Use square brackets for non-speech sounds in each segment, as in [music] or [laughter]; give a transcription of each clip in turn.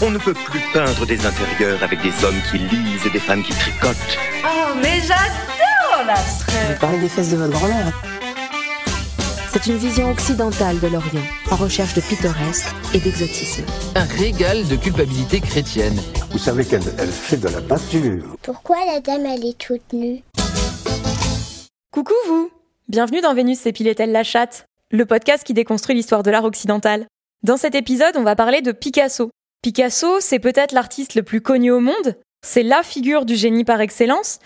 On ne peut plus peindre des intérieurs avec des hommes qui lisent et des femmes qui tricotent. Oh, mais j'adore l'abstrait Parlez des fesses de votre grand-mère. C'est une vision occidentale de l'Orient, en recherche de pittoresque et d'exotisme. Un régal de culpabilité chrétienne. Vous savez qu'elle elle fait de la peinture. Pourquoi la dame elle est toute nue? Coucou vous Bienvenue dans Vénus s'épilait-elle la chatte, le podcast qui déconstruit l'histoire de l'art occidental. Dans cet épisode, on va parler de Picasso. Picasso, c'est peut-être l'artiste le plus connu au monde, c'est la figure du génie par excellence,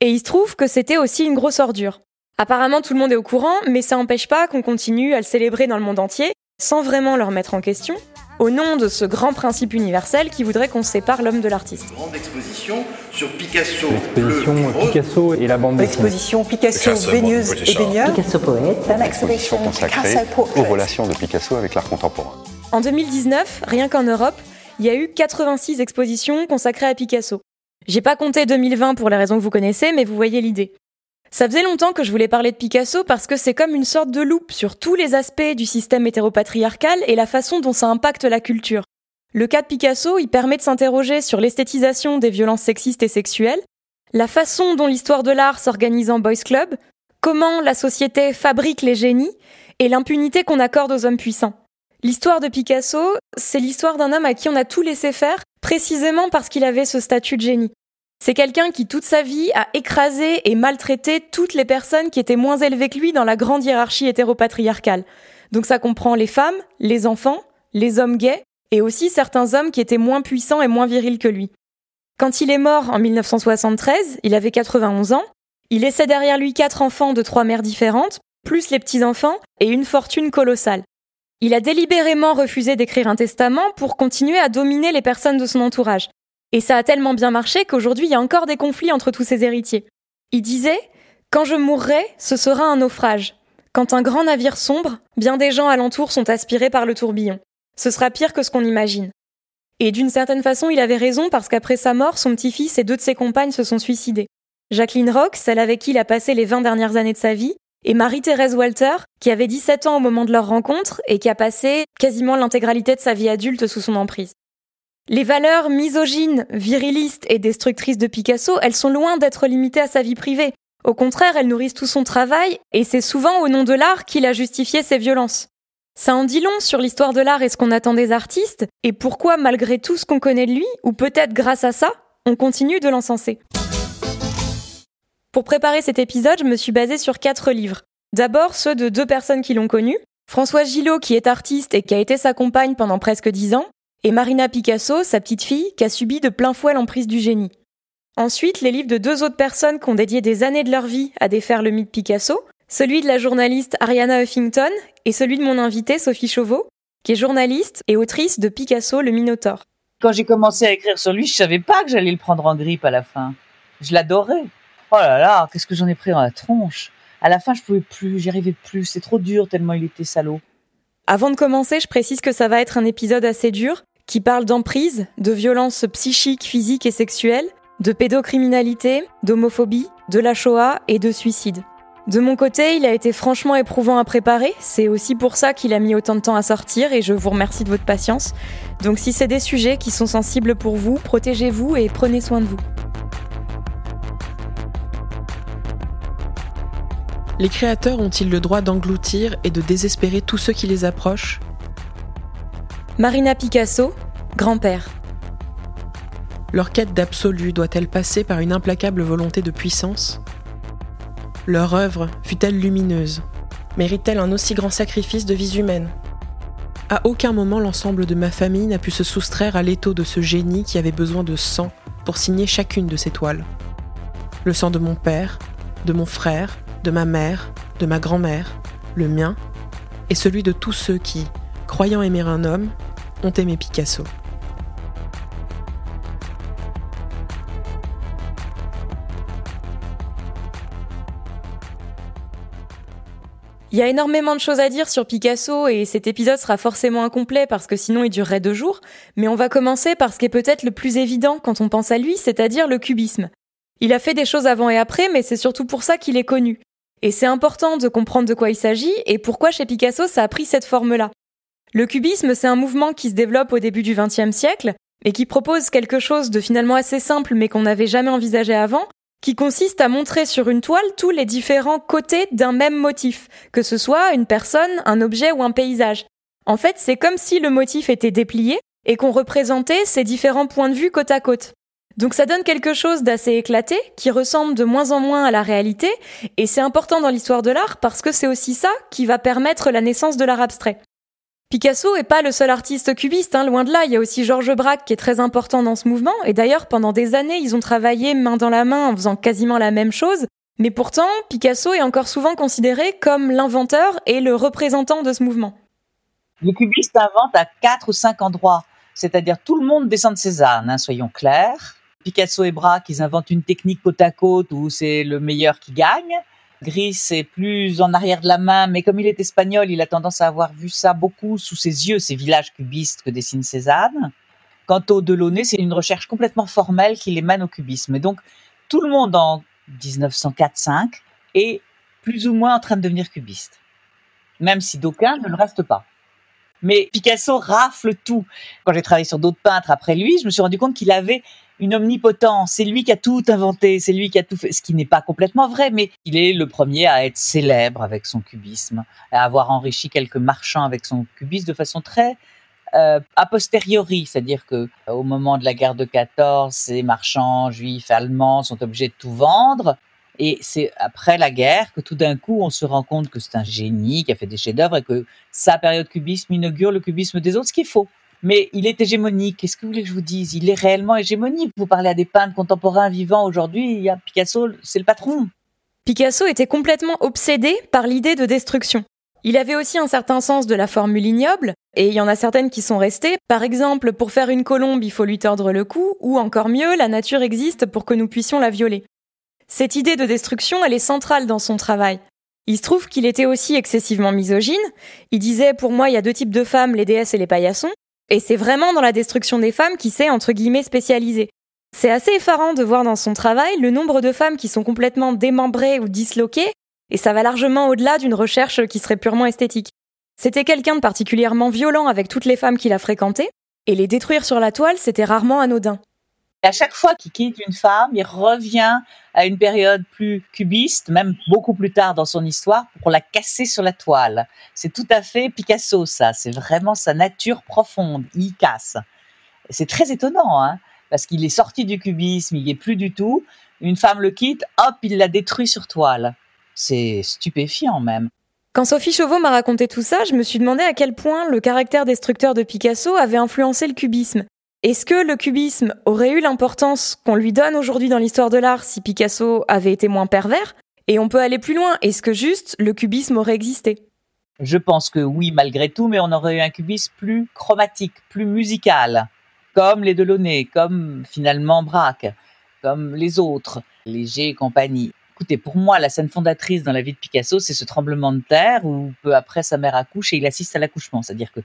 et il se trouve que c'était aussi une grosse ordure. Apparemment tout le monde est au courant, mais ça n'empêche pas qu'on continue à le célébrer dans le monde entier, sans vraiment le remettre en question, au nom de ce grand principe universel qui voudrait qu'on sépare l'homme de l'artiste. Grande exposition sur Picasso. L'exposition Picasso et la bande dessinée. L'exposition Picasso, baigneuse et baigneur. Picasso poète. L'exposition consacrée aux relations de Picasso avec l'art contemporain. En 2019, rien qu'en Europe, il y a eu 86 expositions consacrées à Picasso. J'ai pas compté 2020 pour les raisons que vous connaissez, mais vous voyez l'idée. Ça faisait longtemps que je voulais parler de Picasso parce que c'est comme une sorte de loupe sur tous les aspects du système hétéropatriarcal et la façon dont ça impacte la culture. Le cas de Picasso, il permet de s'interroger sur l'esthétisation des violences sexistes et sexuelles, la façon dont l'histoire de l'art s'organise en boys club, comment la société fabrique les génies et l'impunité qu'on accorde aux hommes puissants. L'histoire de Picasso, c'est l'histoire d'un homme à qui on a tout laissé faire, précisément parce qu'il avait ce statut de génie. C'est quelqu'un qui toute sa vie a écrasé et maltraité toutes les personnes qui étaient moins élevées que lui dans la grande hiérarchie hétéropatriarcale. Donc ça comprend les femmes, les enfants, les hommes gays, et aussi certains hommes qui étaient moins puissants et moins virils que lui. Quand il est mort en 1973, il avait 91 ans, il laissait derrière lui quatre enfants de trois mères différentes, plus les petits-enfants, et une fortune colossale. Il a délibérément refusé d'écrire un testament pour continuer à dominer les personnes de son entourage. Et ça a tellement bien marché qu'aujourd'hui il y a encore des conflits entre tous ses héritiers. Il disait Quand je mourrai, ce sera un naufrage. Quand un grand navire sombre, bien des gens alentour sont aspirés par le tourbillon. Ce sera pire que ce qu'on imagine. Et d'une certaine façon, il avait raison parce qu'après sa mort, son petit-fils et deux de ses compagnes se sont suicidés. Jacqueline Rox, celle avec qui il a passé les 20 dernières années de sa vie, et Marie-Thérèse Walter, qui avait 17 ans au moment de leur rencontre et qui a passé quasiment l'intégralité de sa vie adulte sous son emprise. Les valeurs misogynes, virilistes et destructrices de Picasso, elles sont loin d'être limitées à sa vie privée. Au contraire, elles nourrissent tout son travail, et c'est souvent au nom de l'art qu'il a justifié ses violences. Ça en dit long sur l'histoire de l'art et ce qu'on attend des artistes, et pourquoi, malgré tout ce qu'on connaît de lui, ou peut-être grâce à ça, on continue de l'encenser. Pour préparer cet épisode, je me suis basée sur quatre livres. D'abord ceux de deux personnes qui l'ont connu, Françoise Gillot qui est artiste et qui a été sa compagne pendant presque dix ans, et Marina Picasso, sa petite fille, qui a subi de plein fouet l'emprise du génie. Ensuite, les livres de deux autres personnes qui ont dédié des années de leur vie à défaire le mythe Picasso, celui de la journaliste Ariana Huffington et celui de mon invitée Sophie Chauveau, qui est journaliste et autrice de Picasso le Minotaure. Quand j'ai commencé à écrire sur lui, je savais pas que j'allais le prendre en grippe à la fin. Je l'adorais. Oh là là, qu'est-ce que j'en ai pris dans la tronche. À la fin, je pouvais plus, j'y arrivais plus, c'est trop dur tellement il était salaud. Avant de commencer, je précise que ça va être un épisode assez dur, qui parle d'emprise, de violence psychique, physique et sexuelle, de pédocriminalité, d'homophobie, de la Shoah et de suicide. De mon côté, il a été franchement éprouvant à préparer, c'est aussi pour ça qu'il a mis autant de temps à sortir et je vous remercie de votre patience. Donc si c'est des sujets qui sont sensibles pour vous, protégez-vous et prenez soin de vous. Les créateurs ont-ils le droit d'engloutir et de désespérer tous ceux qui les approchent? Marina Picasso, grand-père. Leur quête d'absolu doit-elle passer par une implacable volonté de puissance? Leur œuvre fut-elle lumineuse? Mérite-t-elle un aussi grand sacrifice de vie humaine À aucun moment l'ensemble de ma famille n'a pu se soustraire à l'étau de ce génie qui avait besoin de sang pour signer chacune de ces toiles. Le sang de mon père, de mon frère, de ma mère, de ma grand-mère, le mien, et celui de tous ceux qui, croyant aimer un homme, ont aimé Picasso. Il y a énormément de choses à dire sur Picasso et cet épisode sera forcément incomplet parce que sinon il durerait deux jours, mais on va commencer par ce qui est peut-être le plus évident quand on pense à lui, c'est-à-dire le cubisme. Il a fait des choses avant et après, mais c'est surtout pour ça qu'il est connu. Et c'est important de comprendre de quoi il s'agit et pourquoi chez Picasso ça a pris cette forme-là. Le cubisme, c'est un mouvement qui se développe au début du XXe siècle et qui propose quelque chose de finalement assez simple mais qu'on n'avait jamais envisagé avant, qui consiste à montrer sur une toile tous les différents côtés d'un même motif, que ce soit une personne, un objet ou un paysage. En fait, c'est comme si le motif était déplié et qu'on représentait ces différents points de vue côte à côte. Donc ça donne quelque chose d'assez éclaté, qui ressemble de moins en moins à la réalité, et c'est important dans l'histoire de l'art parce que c'est aussi ça qui va permettre la naissance de l'art abstrait. Picasso est pas le seul artiste cubiste, hein, loin de là. Il y a aussi Georges Braque qui est très important dans ce mouvement. Et d'ailleurs, pendant des années, ils ont travaillé main dans la main en faisant quasiment la même chose. Mais pourtant, Picasso est encore souvent considéré comme l'inventeur et le représentant de ce mouvement. Les cubistes inventent à quatre ou cinq endroits. C'est-à-dire tout le monde descend de Cézanne, hein, soyons clairs. Picasso et Braque, ils inventent une technique côte à côte où c'est le meilleur qui gagne. Gris c'est plus en arrière de la main, mais comme il est espagnol, il a tendance à avoir vu ça beaucoup sous ses yeux, ces villages cubistes que dessine Cézanne. Quant au Delaunay, c'est une recherche complètement formelle qui les mène au cubisme. Et donc, tout le monde en 1904-5 est plus ou moins en train de devenir cubiste. Même si d'aucuns ne le restent pas. Mais Picasso rafle tout. Quand j'ai travaillé sur d'autres peintres après lui, je me suis rendu compte qu'il avait une omnipotence. C'est lui qui a tout inventé, c'est lui qui a tout fait, ce qui n'est pas complètement vrai, mais il est le premier à être célèbre avec son cubisme, à avoir enrichi quelques marchands avec son cubisme de façon très euh, a posteriori, c'est-à-dire que euh, au moment de la guerre de 14, ces marchands juifs allemands sont obligés de tout vendre. Et c'est après la guerre que tout d'un coup, on se rend compte que c'est un génie qui a fait des chefs-d'œuvre et que sa période cubisme inaugure le cubisme des autres, ce qui est faux mais il est hégémonique. Qu'est-ce que vous voulez que je vous dise? Il est réellement hégémonique. Vous parlez à des peintres contemporains vivants aujourd'hui, il y a Picasso, c'est le patron. Picasso était complètement obsédé par l'idée de destruction. Il avait aussi un certain sens de la formule ignoble, et il y en a certaines qui sont restées. Par exemple, pour faire une colombe, il faut lui tordre le cou, ou encore mieux, la nature existe pour que nous puissions la violer. Cette idée de destruction, elle est centrale dans son travail. Il se trouve qu'il était aussi excessivement misogyne. Il disait, pour moi, il y a deux types de femmes, les déesses et les paillassons. Et c'est vraiment dans la destruction des femmes qui s'est, entre guillemets, spécialisé. C'est assez effarant de voir dans son travail le nombre de femmes qui sont complètement démembrées ou disloquées, et ça va largement au-delà d'une recherche qui serait purement esthétique. C'était quelqu'un de particulièrement violent avec toutes les femmes qu'il a fréquentées, et les détruire sur la toile, c'était rarement anodin à chaque fois qu'il quitte une femme, il revient à une période plus cubiste, même beaucoup plus tard dans son histoire, pour la casser sur la toile. C'est tout à fait Picasso, ça. C'est vraiment sa nature profonde. Il casse. C'est très étonnant, hein, parce qu'il est sorti du cubisme, il n'y est plus du tout. Une femme le quitte, hop, il la détruit sur toile. C'est stupéfiant même. Quand Sophie Chauveau m'a raconté tout ça, je me suis demandé à quel point le caractère destructeur de Picasso avait influencé le cubisme. Est-ce que le cubisme aurait eu l'importance qu'on lui donne aujourd'hui dans l'histoire de l'art si Picasso avait été moins pervers? Et on peut aller plus loin. Est-ce que juste le cubisme aurait existé? Je pense que oui, malgré tout, mais on aurait eu un cubisme plus chromatique, plus musical, comme les Delaunay, comme finalement Braque, comme les autres, Léger et compagnie. Écoutez, pour moi, la scène fondatrice dans la vie de Picasso, c'est ce tremblement de terre où peu après sa mère accouche et il assiste à l'accouchement. C'est-à-dire que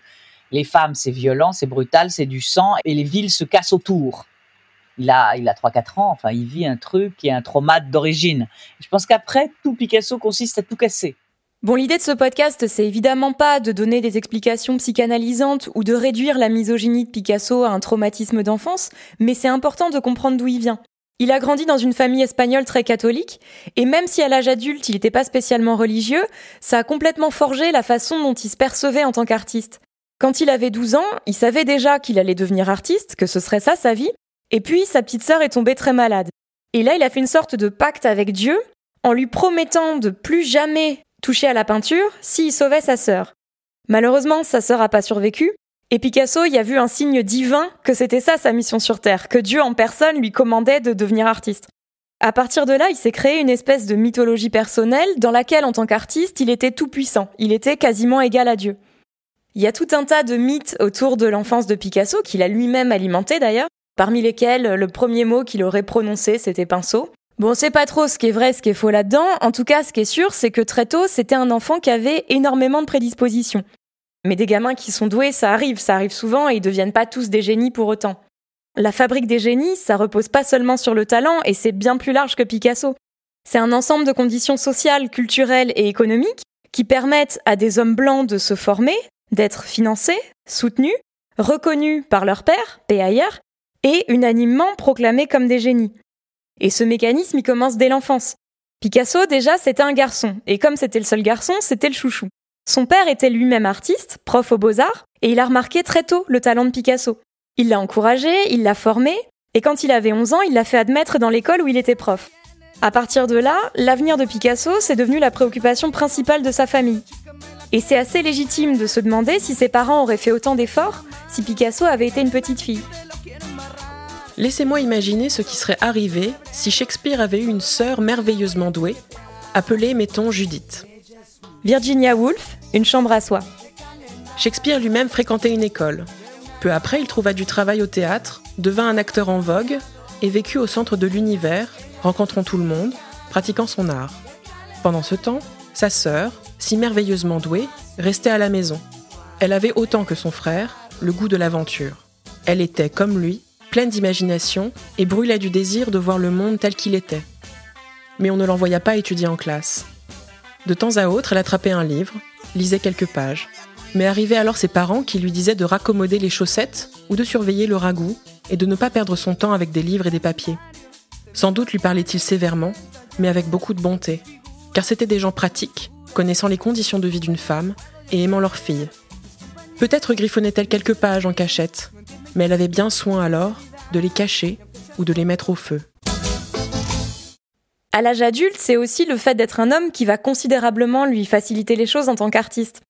les femmes, c'est violent, c'est brutal, c'est du sang, et les villes se cassent autour. Il a, il a 3-4 ans, enfin, il vit un truc qui est un traumate d'origine. Je pense qu'après, tout Picasso consiste à tout casser. Bon, l'idée de ce podcast, c'est évidemment pas de donner des explications psychanalysantes ou de réduire la misogynie de Picasso à un traumatisme d'enfance, mais c'est important de comprendre d'où il vient. Il a grandi dans une famille espagnole très catholique, et même si à l'âge adulte il n'était pas spécialement religieux, ça a complètement forgé la façon dont il se percevait en tant qu'artiste. Quand il avait 12 ans, il savait déjà qu'il allait devenir artiste, que ce serait ça sa vie, et puis sa petite sœur est tombée très malade. Et là, il a fait une sorte de pacte avec Dieu en lui promettant de plus jamais toucher à la peinture s'il sauvait sa sœur. Malheureusement, sa sœur a pas survécu, et Picasso y a vu un signe divin que c'était ça sa mission sur Terre, que Dieu en personne lui commandait de devenir artiste. À partir de là, il s'est créé une espèce de mythologie personnelle dans laquelle, en tant qu'artiste, il était tout puissant, il était quasiment égal à Dieu. Il y a tout un tas de mythes autour de l'enfance de Picasso, qu'il a lui-même alimenté d'ailleurs, parmi lesquels le premier mot qu'il aurait prononcé c'était pinceau. Bon, c'est pas trop ce qui est vrai, ce qui est faux là-dedans. En tout cas, ce qui est sûr, c'est que très tôt, c'était un enfant qui avait énormément de prédispositions. Mais des gamins qui sont doués, ça arrive, ça arrive souvent et ils deviennent pas tous des génies pour autant. La fabrique des génies, ça repose pas seulement sur le talent et c'est bien plus large que Picasso. C'est un ensemble de conditions sociales, culturelles et économiques qui permettent à des hommes blancs de se former, d'être financés, soutenus, reconnus par leur père, ailleurs, et unanimement proclamés comme des génies. Et ce mécanisme, il commence dès l'enfance. Picasso, déjà, c'était un garçon, et comme c'était le seul garçon, c'était le chouchou. Son père était lui-même artiste, prof aux beaux-arts, et il a remarqué très tôt le talent de Picasso. Il l'a encouragé, il l'a formé, et quand il avait 11 ans, il l'a fait admettre dans l'école où il était prof. À partir de là, l'avenir de Picasso, c'est devenu la préoccupation principale de sa famille. Et c'est assez légitime de se demander si ses parents auraient fait autant d'efforts si Picasso avait été une petite fille. Laissez-moi imaginer ce qui serait arrivé si Shakespeare avait eu une sœur merveilleusement douée, appelée, mettons, Judith. Virginia Woolf, une chambre à soi. Shakespeare lui-même fréquentait une école. Peu après, il trouva du travail au théâtre, devint un acteur en vogue et vécut au centre de l'univers, rencontrant tout le monde, pratiquant son art. Pendant ce temps, sa sœur, si merveilleusement douée, restait à la maison. Elle avait autant que son frère le goût de l'aventure. Elle était, comme lui, pleine d'imagination et brûlait du désir de voir le monde tel qu'il était. Mais on ne l'envoya pas étudier en classe. De temps à autre, elle attrapait un livre, lisait quelques pages, mais arrivaient alors ses parents qui lui disaient de raccommoder les chaussettes ou de surveiller le ragoût et de ne pas perdre son temps avec des livres et des papiers. Sans doute lui parlait-il sévèrement, mais avec beaucoup de bonté, car c'étaient des gens pratiques, connaissant les conditions de vie d'une femme et aimant leur fille. Peut-être griffonnait-elle quelques pages en cachette, mais elle avait bien soin alors de les cacher ou de les mettre au feu. À l'âge adulte, c'est aussi le fait d'être un homme qui va considérablement lui faciliter les choses en tant qu'artiste.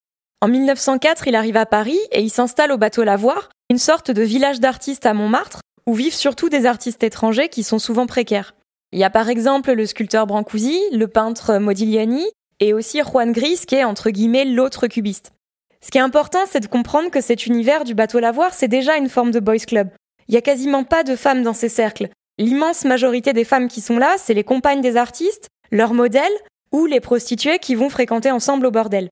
En 1904, il arrive à Paris et il s'installe au bateau Lavoir, une sorte de village d'artistes à Montmartre, où vivent surtout des artistes étrangers qui sont souvent précaires. Il y a par exemple le sculpteur Brancusi, le peintre Modigliani, et aussi Juan Gris, qui est entre guillemets l'autre cubiste. Ce qui est important, c'est de comprendre que cet univers du bateau Lavoir, c'est déjà une forme de boys club. Il y a quasiment pas de femmes dans ces cercles. L'immense majorité des femmes qui sont là, c'est les compagnes des artistes, leurs modèles, ou les prostituées qui vont fréquenter ensemble au bordel.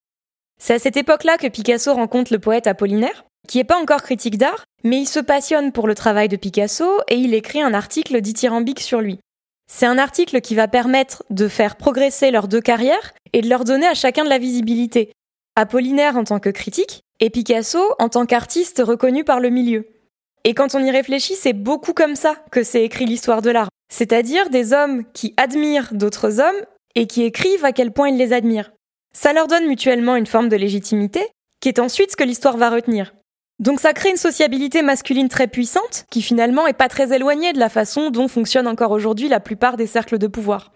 C'est à cette époque-là que Picasso rencontre le poète Apollinaire, qui n'est pas encore critique d'art, mais il se passionne pour le travail de Picasso et il écrit un article dithyrambique sur lui. C'est un article qui va permettre de faire progresser leurs deux carrières et de leur donner à chacun de la visibilité. Apollinaire en tant que critique et Picasso en tant qu'artiste reconnu par le milieu. Et quand on y réfléchit, c'est beaucoup comme ça que c'est écrit l'histoire de l'art. C'est-à-dire des hommes qui admirent d'autres hommes et qui écrivent à quel point ils les admirent. Ça leur donne mutuellement une forme de légitimité, qui est ensuite ce que l'histoire va retenir. Donc ça crée une sociabilité masculine très puissante, qui finalement est pas très éloignée de la façon dont fonctionnent encore aujourd'hui la plupart des cercles de pouvoir.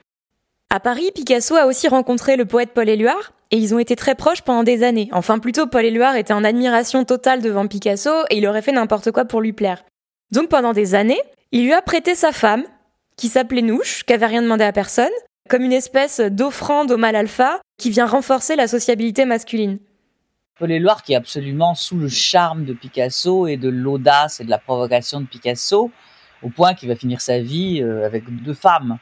À Paris, Picasso a aussi rencontré le poète Paul Éluard, et ils ont été très proches pendant des années. Enfin plutôt, Paul Éluard était en admiration totale devant Picasso, et il aurait fait n'importe quoi pour lui plaire. Donc pendant des années, il lui a prêté sa femme, qui s'appelait Nouche, qui avait rien demandé à personne, comme une espèce d'offrande au mal alpha, qui vient renforcer la sociabilité masculine. Paul Éluard qui est absolument sous le charme de Picasso et de l'audace et de la provocation de Picasso, au point qu'il va finir sa vie euh, avec deux femmes.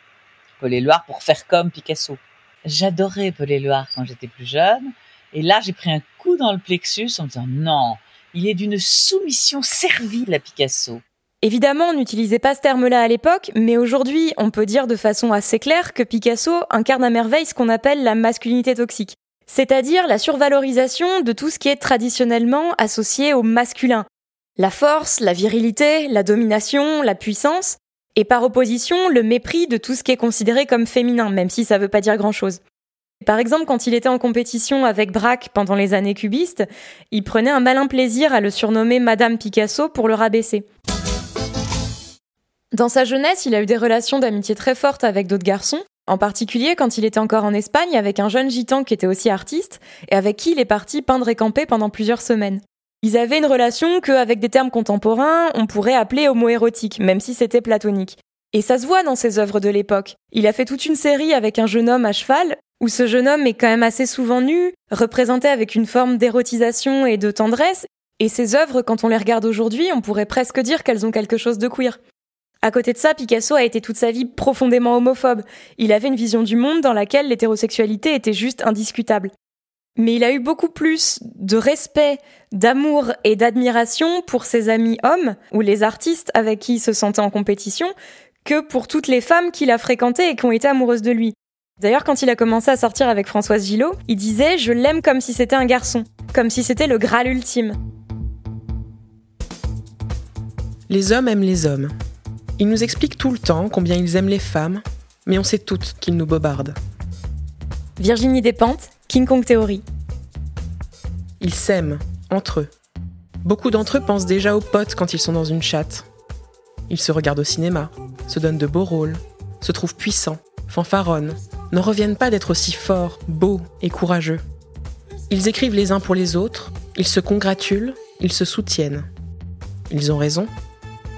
Paul Éluard pour faire comme Picasso. J'adorais Paul Éluard quand j'étais plus jeune, et là j'ai pris un coup dans le plexus en me disant non, il est d'une soumission servile à Picasso. Évidemment, on n'utilisait pas ce terme-là à l'époque, mais aujourd'hui, on peut dire de façon assez claire que Picasso incarne à merveille ce qu'on appelle la masculinité toxique, c'est-à-dire la survalorisation de tout ce qui est traditionnellement associé au masculin. La force, la virilité, la domination, la puissance, et par opposition, le mépris de tout ce qui est considéré comme féminin, même si ça veut pas dire grand-chose. Par exemple, quand il était en compétition avec Braque pendant les années cubistes, il prenait un malin plaisir à le surnommer Madame Picasso pour le rabaisser. Dans sa jeunesse, il a eu des relations d'amitié très fortes avec d'autres garçons, en particulier quand il était encore en Espagne avec un jeune gitan qui était aussi artiste et avec qui il est parti peindre et camper pendant plusieurs semaines. Ils avaient une relation que, avec des termes contemporains, on pourrait appeler homoérotique, même si c'était platonique. Et ça se voit dans ses œuvres de l'époque. Il a fait toute une série avec un jeune homme à cheval, où ce jeune homme est quand même assez souvent nu, représenté avec une forme d'érotisation et de tendresse, et ses œuvres, quand on les regarde aujourd'hui, on pourrait presque dire qu'elles ont quelque chose de queer. À côté de ça, Picasso a été toute sa vie profondément homophobe. Il avait une vision du monde dans laquelle l'hétérosexualité était juste indiscutable. Mais il a eu beaucoup plus de respect, d'amour et d'admiration pour ses amis hommes ou les artistes avec qui il se sentait en compétition que pour toutes les femmes qu'il a fréquentées et qui ont été amoureuses de lui. D'ailleurs, quand il a commencé à sortir avec Françoise Gillot, il disait Je l'aime comme si c'était un garçon, comme si c'était le Graal ultime. Les hommes aiment les hommes. Ils nous expliquent tout le temps combien ils aiment les femmes, mais on sait toutes qu'ils nous bobardent. Virginie Despentes, King Kong Theory. Ils s'aiment, entre eux. Beaucoup d'entre eux pensent déjà aux potes quand ils sont dans une chatte. Ils se regardent au cinéma, se donnent de beaux rôles, se trouvent puissants, fanfaronnent, n'en reviennent pas d'être aussi forts, beaux et courageux. Ils écrivent les uns pour les autres, ils se congratulent, ils se soutiennent. Ils ont raison,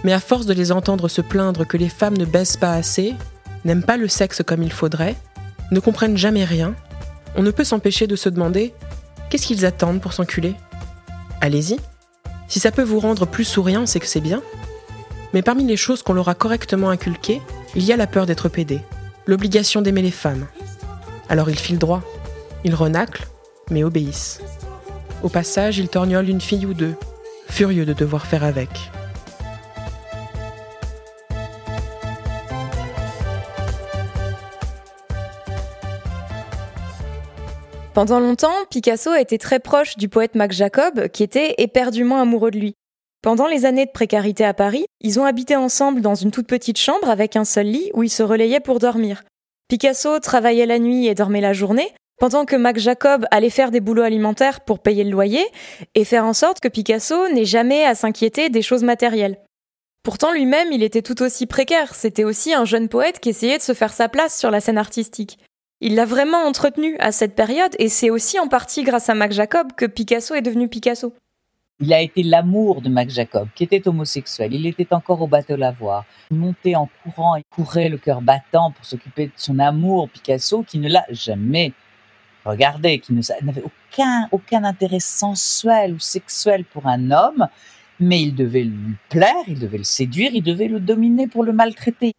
mais à force de les entendre se plaindre que les femmes ne baissent pas assez, n'aiment pas le sexe comme il faudrait, ne comprennent jamais rien, on ne peut s'empêcher de se demander qu'est-ce qu'ils attendent pour s'enculer Allez-y. Si ça peut vous rendre plus souriant, c'est que c'est bien. Mais parmi les choses qu'on leur a correctement inculquées, il y a la peur d'être pédé, l'obligation d'aimer les femmes. Alors ils filent droit, ils renaclent, mais obéissent. Au passage, ils torgnolent une fille ou deux, furieux de devoir faire avec. Pendant longtemps, Picasso a été très proche du poète Max Jacob, qui était éperdument amoureux de lui. Pendant les années de précarité à Paris, ils ont habité ensemble dans une toute petite chambre avec un seul lit où ils se relayaient pour dormir. Picasso travaillait la nuit et dormait la journée, pendant que Max Jacob allait faire des boulots alimentaires pour payer le loyer et faire en sorte que Picasso n'ait jamais à s'inquiéter des choses matérielles. Pourtant lui-même, il était tout aussi précaire, c'était aussi un jeune poète qui essayait de se faire sa place sur la scène artistique. Il l'a vraiment entretenu à cette période et c'est aussi en partie grâce à Max Jacob que Picasso est devenu Picasso. Il a été l'amour de Max Jacob, qui était homosexuel. Il était encore au bateau Lavoir. Il montait en courant et courait le cœur battant pour s'occuper de son amour, Picasso, qui ne l'a jamais regardé, qui n'avait aucun, aucun intérêt sensuel ou sexuel pour un homme, mais il devait lui plaire, il devait le séduire, il devait le dominer pour le maltraiter.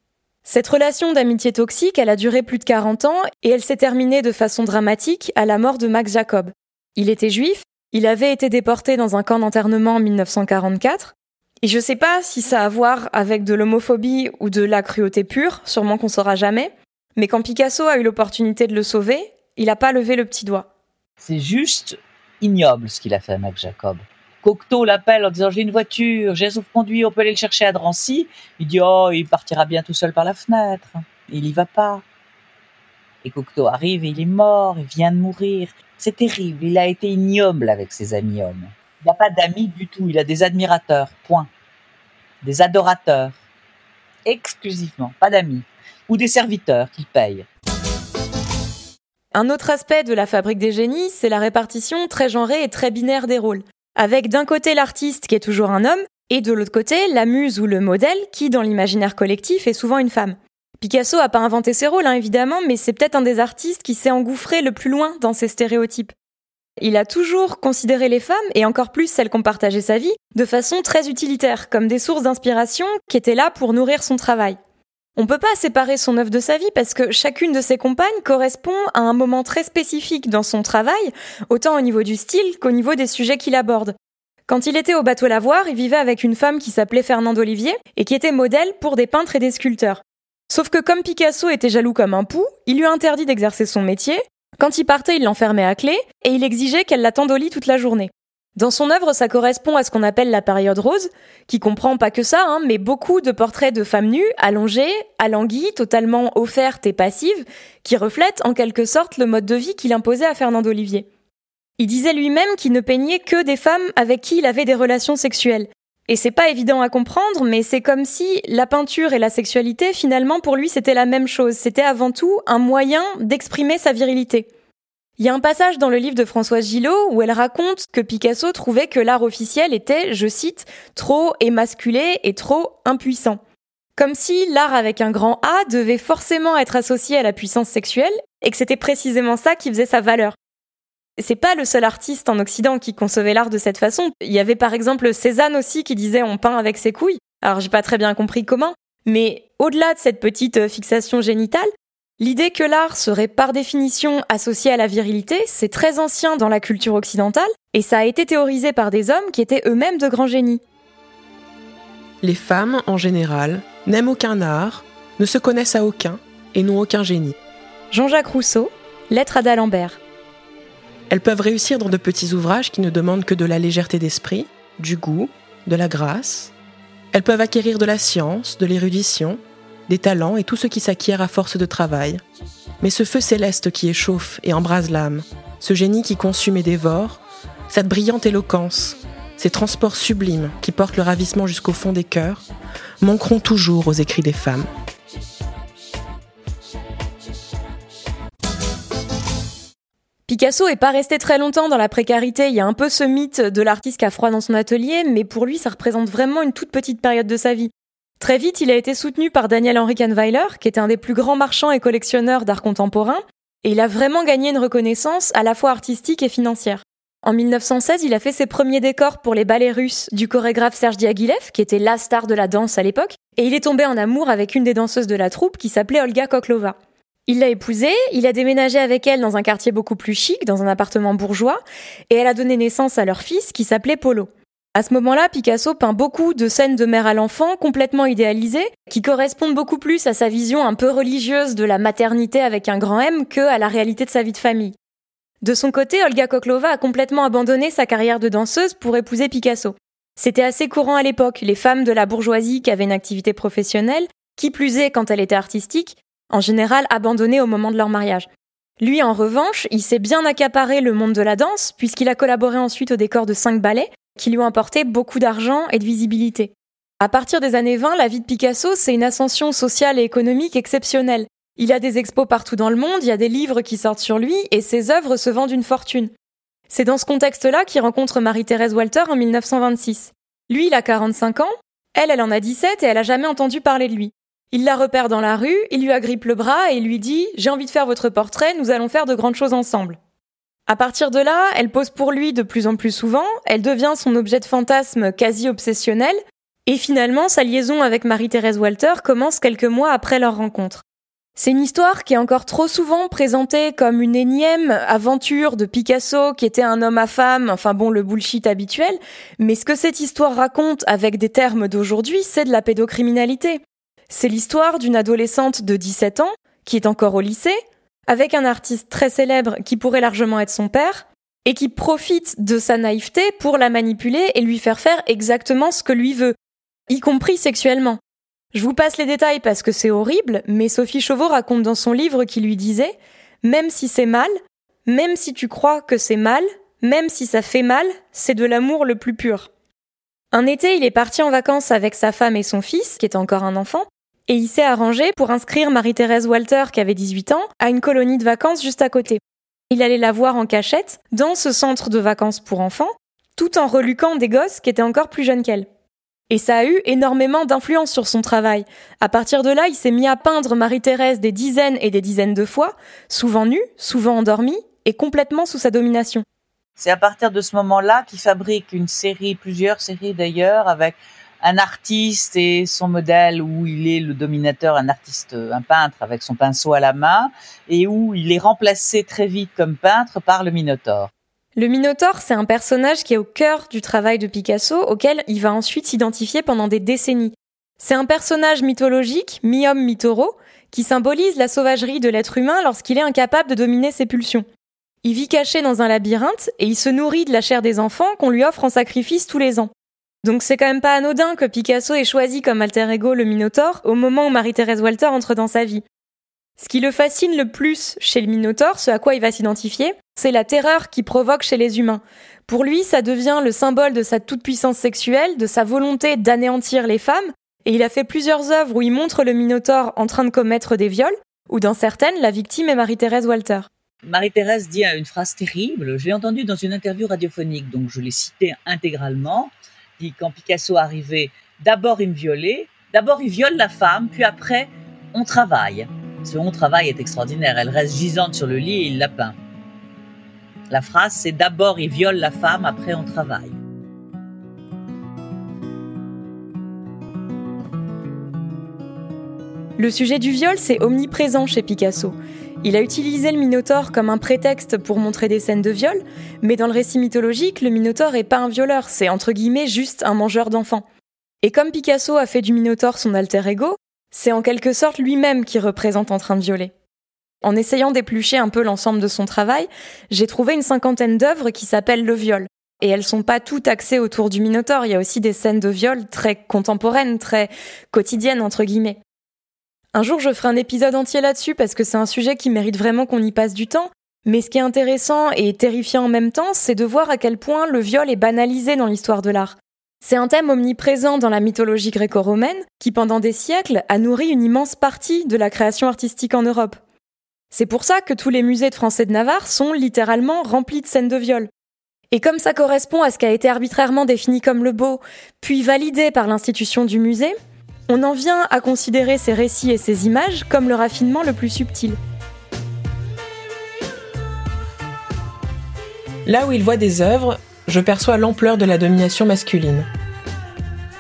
Cette relation d'amitié toxique, elle a duré plus de 40 ans et elle s'est terminée de façon dramatique à la mort de Max Jacob. Il était juif, il avait été déporté dans un camp d'internement en 1944, et je sais pas si ça a à voir avec de l'homophobie ou de la cruauté pure, sûrement qu'on saura jamais, mais quand Picasso a eu l'opportunité de le sauver, il n'a pas levé le petit doigt. C'est juste ignoble ce qu'il a fait à Max Jacob. Cocteau l'appelle en disant j'ai une voiture, j'ai sauf-conduit, on peut aller le chercher à Drancy. Il dit oh il partira bien tout seul par la fenêtre. il y va pas. Et Cocteau arrive et il est mort, il vient de mourir. C'est terrible, il a été ignoble avec ses amis hommes. Il n'a pas d'amis du tout, il a des admirateurs, point. Des adorateurs. Exclusivement, pas d'amis. Ou des serviteurs qu'il paye. Un autre aspect de la fabrique des génies, c'est la répartition très genrée et très binaire des rôles avec d'un côté l'artiste qui est toujours un homme, et de l'autre côté la muse ou le modèle qui, dans l'imaginaire collectif, est souvent une femme. Picasso a pas inventé ses rôles, hein, évidemment, mais c'est peut-être un des artistes qui s'est engouffré le plus loin dans ces stéréotypes. Il a toujours considéré les femmes, et encore plus celles qui ont partagé sa vie, de façon très utilitaire, comme des sources d'inspiration qui étaient là pour nourrir son travail. On peut pas séparer son œuvre de sa vie parce que chacune de ses compagnes correspond à un moment très spécifique dans son travail, autant au niveau du style qu'au niveau des sujets qu'il aborde. Quand il était au bateau Lavoir, il vivait avec une femme qui s'appelait Fernande Olivier et qui était modèle pour des peintres et des sculpteurs. Sauf que comme Picasso était jaloux comme un pou, il lui interdit d'exercer son métier. Quand il partait, il l'enfermait à clé et il exigeait qu'elle l'attende au lit toute la journée. Dans son œuvre, ça correspond à ce qu'on appelle la période rose, qui comprend pas que ça, hein, mais beaucoup de portraits de femmes nues, allongées, alanguies, totalement offertes et passives, qui reflètent en quelque sorte le mode de vie qu'il imposait à Fernand Olivier. Il disait lui-même qu'il ne peignait que des femmes avec qui il avait des relations sexuelles. Et c'est pas évident à comprendre, mais c'est comme si la peinture et la sexualité, finalement, pour lui, c'était la même chose. C'était avant tout un moyen d'exprimer sa virilité. Il y a un passage dans le livre de Françoise Gillot où elle raconte que Picasso trouvait que l'art officiel était, je cite, trop émasculé et trop impuissant. Comme si l'art avec un grand A devait forcément être associé à la puissance sexuelle et que c'était précisément ça qui faisait sa valeur. C'est pas le seul artiste en Occident qui concevait l'art de cette façon. Il y avait par exemple Cézanne aussi qui disait on peint avec ses couilles. Alors j'ai pas très bien compris comment, mais au-delà de cette petite fixation génitale, l'idée que l'art serait par définition associé à la virilité, c'est très ancien dans la culture occidentale et ça a été théorisé par des hommes qui étaient eux-mêmes de grands génies. Les femmes, en général, n'aiment aucun art, ne se connaissent à aucun et n'ont aucun génie. Jean-Jacques Rousseau, Lettre à d'Alembert. Elles peuvent réussir dans de petits ouvrages qui ne demandent que de la légèreté d'esprit, du goût, de la grâce. Elles peuvent acquérir de la science, de l'érudition, des talents et tout ce qui s'acquiert à force de travail. Mais ce feu céleste qui échauffe et embrase l'âme, ce génie qui consume et dévore, cette brillante éloquence, ces transports sublimes qui portent le ravissement jusqu'au fond des cœurs, manqueront toujours aux écrits des femmes. Picasso est pas resté très longtemps dans la précarité. Il y a un peu ce mythe de l'artiste qui a froid dans son atelier, mais pour lui, ça représente vraiment une toute petite période de sa vie. Très vite, il a été soutenu par Daniel Henry Kahnweiler, qui était un des plus grands marchands et collectionneurs d'art contemporain, et il a vraiment gagné une reconnaissance à la fois artistique et financière. En 1916, il a fait ses premiers décors pour les ballets russes du chorégraphe Serge Diaghilev, qui était la star de la danse à l'époque, et il est tombé en amour avec une des danseuses de la troupe qui s'appelait Olga Koklova. Il l'a épousée, il a déménagé avec elle dans un quartier beaucoup plus chic, dans un appartement bourgeois, et elle a donné naissance à leur fils qui s'appelait Polo. À ce moment-là, Picasso peint beaucoup de scènes de mère à l'enfant complètement idéalisées, qui correspondent beaucoup plus à sa vision un peu religieuse de la maternité avec un grand M que à la réalité de sa vie de famille. De son côté, Olga Koklova a complètement abandonné sa carrière de danseuse pour épouser Picasso. C'était assez courant à l'époque, les femmes de la bourgeoisie qui avaient une activité professionnelle, qui plus est quand elle était artistique, en général abandonnés au moment de leur mariage. Lui, en revanche, il s'est bien accaparé le monde de la danse, puisqu'il a collaboré ensuite au décor de cinq ballets, qui lui ont apporté beaucoup d'argent et de visibilité. À partir des années 20, la vie de Picasso, c'est une ascension sociale et économique exceptionnelle. Il a des expos partout dans le monde, il y a des livres qui sortent sur lui, et ses œuvres se vendent une fortune. C'est dans ce contexte-là qu'il rencontre Marie-Thérèse Walter en 1926. Lui, il a 45 ans, elle, elle en a 17 et elle a jamais entendu parler de lui. Il la repère dans la rue, il lui agrippe le bras et lui dit J'ai envie de faire votre portrait, nous allons faire de grandes choses ensemble. À partir de là, elle pose pour lui de plus en plus souvent, elle devient son objet de fantasme quasi obsessionnel, et finalement sa liaison avec Marie-Thérèse Walter commence quelques mois après leur rencontre. C'est une histoire qui est encore trop souvent présentée comme une énième aventure de Picasso qui était un homme à femme, enfin bon, le bullshit habituel, mais ce que cette histoire raconte avec des termes d'aujourd'hui, c'est de la pédocriminalité. C'est l'histoire d'une adolescente de 17 ans, qui est encore au lycée, avec un artiste très célèbre qui pourrait largement être son père, et qui profite de sa naïveté pour la manipuler et lui faire faire exactement ce que lui veut, y compris sexuellement. Je vous passe les détails parce que c'est horrible, mais Sophie Chauveau raconte dans son livre qui lui disait Même si c'est mal, même si tu crois que c'est mal, même si ça fait mal, c'est de l'amour le plus pur. Un été, il est parti en vacances avec sa femme et son fils, qui est encore un enfant, et il s'est arrangé pour inscrire Marie-Thérèse Walter, qui avait 18 ans, à une colonie de vacances juste à côté. Il allait la voir en cachette, dans ce centre de vacances pour enfants, tout en reluquant des gosses qui étaient encore plus jeunes qu'elle. Et ça a eu énormément d'influence sur son travail. À partir de là, il s'est mis à peindre Marie-Thérèse des dizaines et des dizaines de fois, souvent nue, souvent endormie, et complètement sous sa domination. C'est à partir de ce moment-là qu'il fabrique une série, plusieurs séries d'ailleurs, avec un artiste et son modèle où il est le dominateur, un artiste, un peintre avec son pinceau à la main, et où il est remplacé très vite comme peintre par le Minotaure. Le Minotaure, c'est un personnage qui est au cœur du travail de Picasso, auquel il va ensuite s'identifier pendant des décennies. C'est un personnage mythologique, mi-homme, mi-taureau, qui symbolise la sauvagerie de l'être humain lorsqu'il est incapable de dominer ses pulsions. Il vit caché dans un labyrinthe et il se nourrit de la chair des enfants qu'on lui offre en sacrifice tous les ans. Donc c'est quand même pas anodin que Picasso ait choisi comme alter ego le Minotaure au moment où Marie-Thérèse Walter entre dans sa vie. Ce qui le fascine le plus chez le Minotaure, ce à quoi il va s'identifier, c'est la terreur qu'il provoque chez les humains. Pour lui, ça devient le symbole de sa toute-puissance sexuelle, de sa volonté d'anéantir les femmes, et il a fait plusieurs œuvres où il montre le Minotaure en train de commettre des viols, ou dans certaines, la victime est Marie-Thérèse Walter. Marie-Thérèse dit une phrase terrible, je l'ai entendue dans une interview radiophonique, donc je l'ai citée intégralement quand Picasso arrivait, d'abord il me violait, D'abord, il viole la femme, puis après, on travaille. Ce on travail est extraordinaire. Elle reste gisante sur le lit et il la peint. La phrase, c'est d'abord il viole la femme, après on travaille. Le sujet du viol, c'est omniprésent chez Picasso. Il a utilisé le Minotaure comme un prétexte pour montrer des scènes de viol, mais dans le récit mythologique, le Minotaure est pas un violeur, c'est entre guillemets juste un mangeur d'enfants. Et comme Picasso a fait du Minotaure son alter ego, c'est en quelque sorte lui-même qui représente en train de violer. En essayant d'éplucher un peu l'ensemble de son travail, j'ai trouvé une cinquantaine d'œuvres qui s'appellent le viol. Et elles sont pas toutes axées autour du Minotaure, il y a aussi des scènes de viol très contemporaines, très quotidiennes entre guillemets. Un jour, je ferai un épisode entier là-dessus parce que c'est un sujet qui mérite vraiment qu'on y passe du temps. Mais ce qui est intéressant et terrifiant en même temps, c'est de voir à quel point le viol est banalisé dans l'histoire de l'art. C'est un thème omniprésent dans la mythologie gréco-romaine qui, pendant des siècles, a nourri une immense partie de la création artistique en Europe. C'est pour ça que tous les musées de Français de Navarre sont littéralement remplis de scènes de viol. Et comme ça correspond à ce qui a été arbitrairement défini comme le beau, puis validé par l'institution du musée, on en vient à considérer ces récits et ces images comme le raffinement le plus subtil. Là où il voit des œuvres, je perçois l'ampleur de la domination masculine.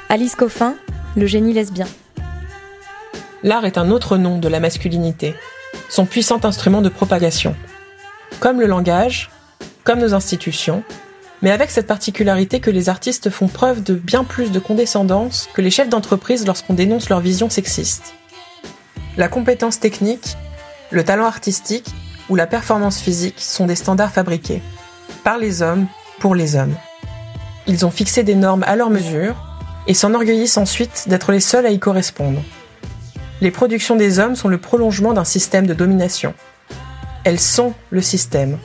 Alice Coffin, le génie lesbien. L'art est un autre nom de la masculinité, son puissant instrument de propagation. Comme le langage, comme nos institutions, mais avec cette particularité que les artistes font preuve de bien plus de condescendance que les chefs d'entreprise lorsqu'on dénonce leur vision sexiste. La compétence technique, le talent artistique ou la performance physique sont des standards fabriqués par les hommes pour les hommes. Ils ont fixé des normes à leur mesure et s'enorgueillissent ensuite d'être les seuls à y correspondre. Les productions des hommes sont le prolongement d'un système de domination. Elles sont le système,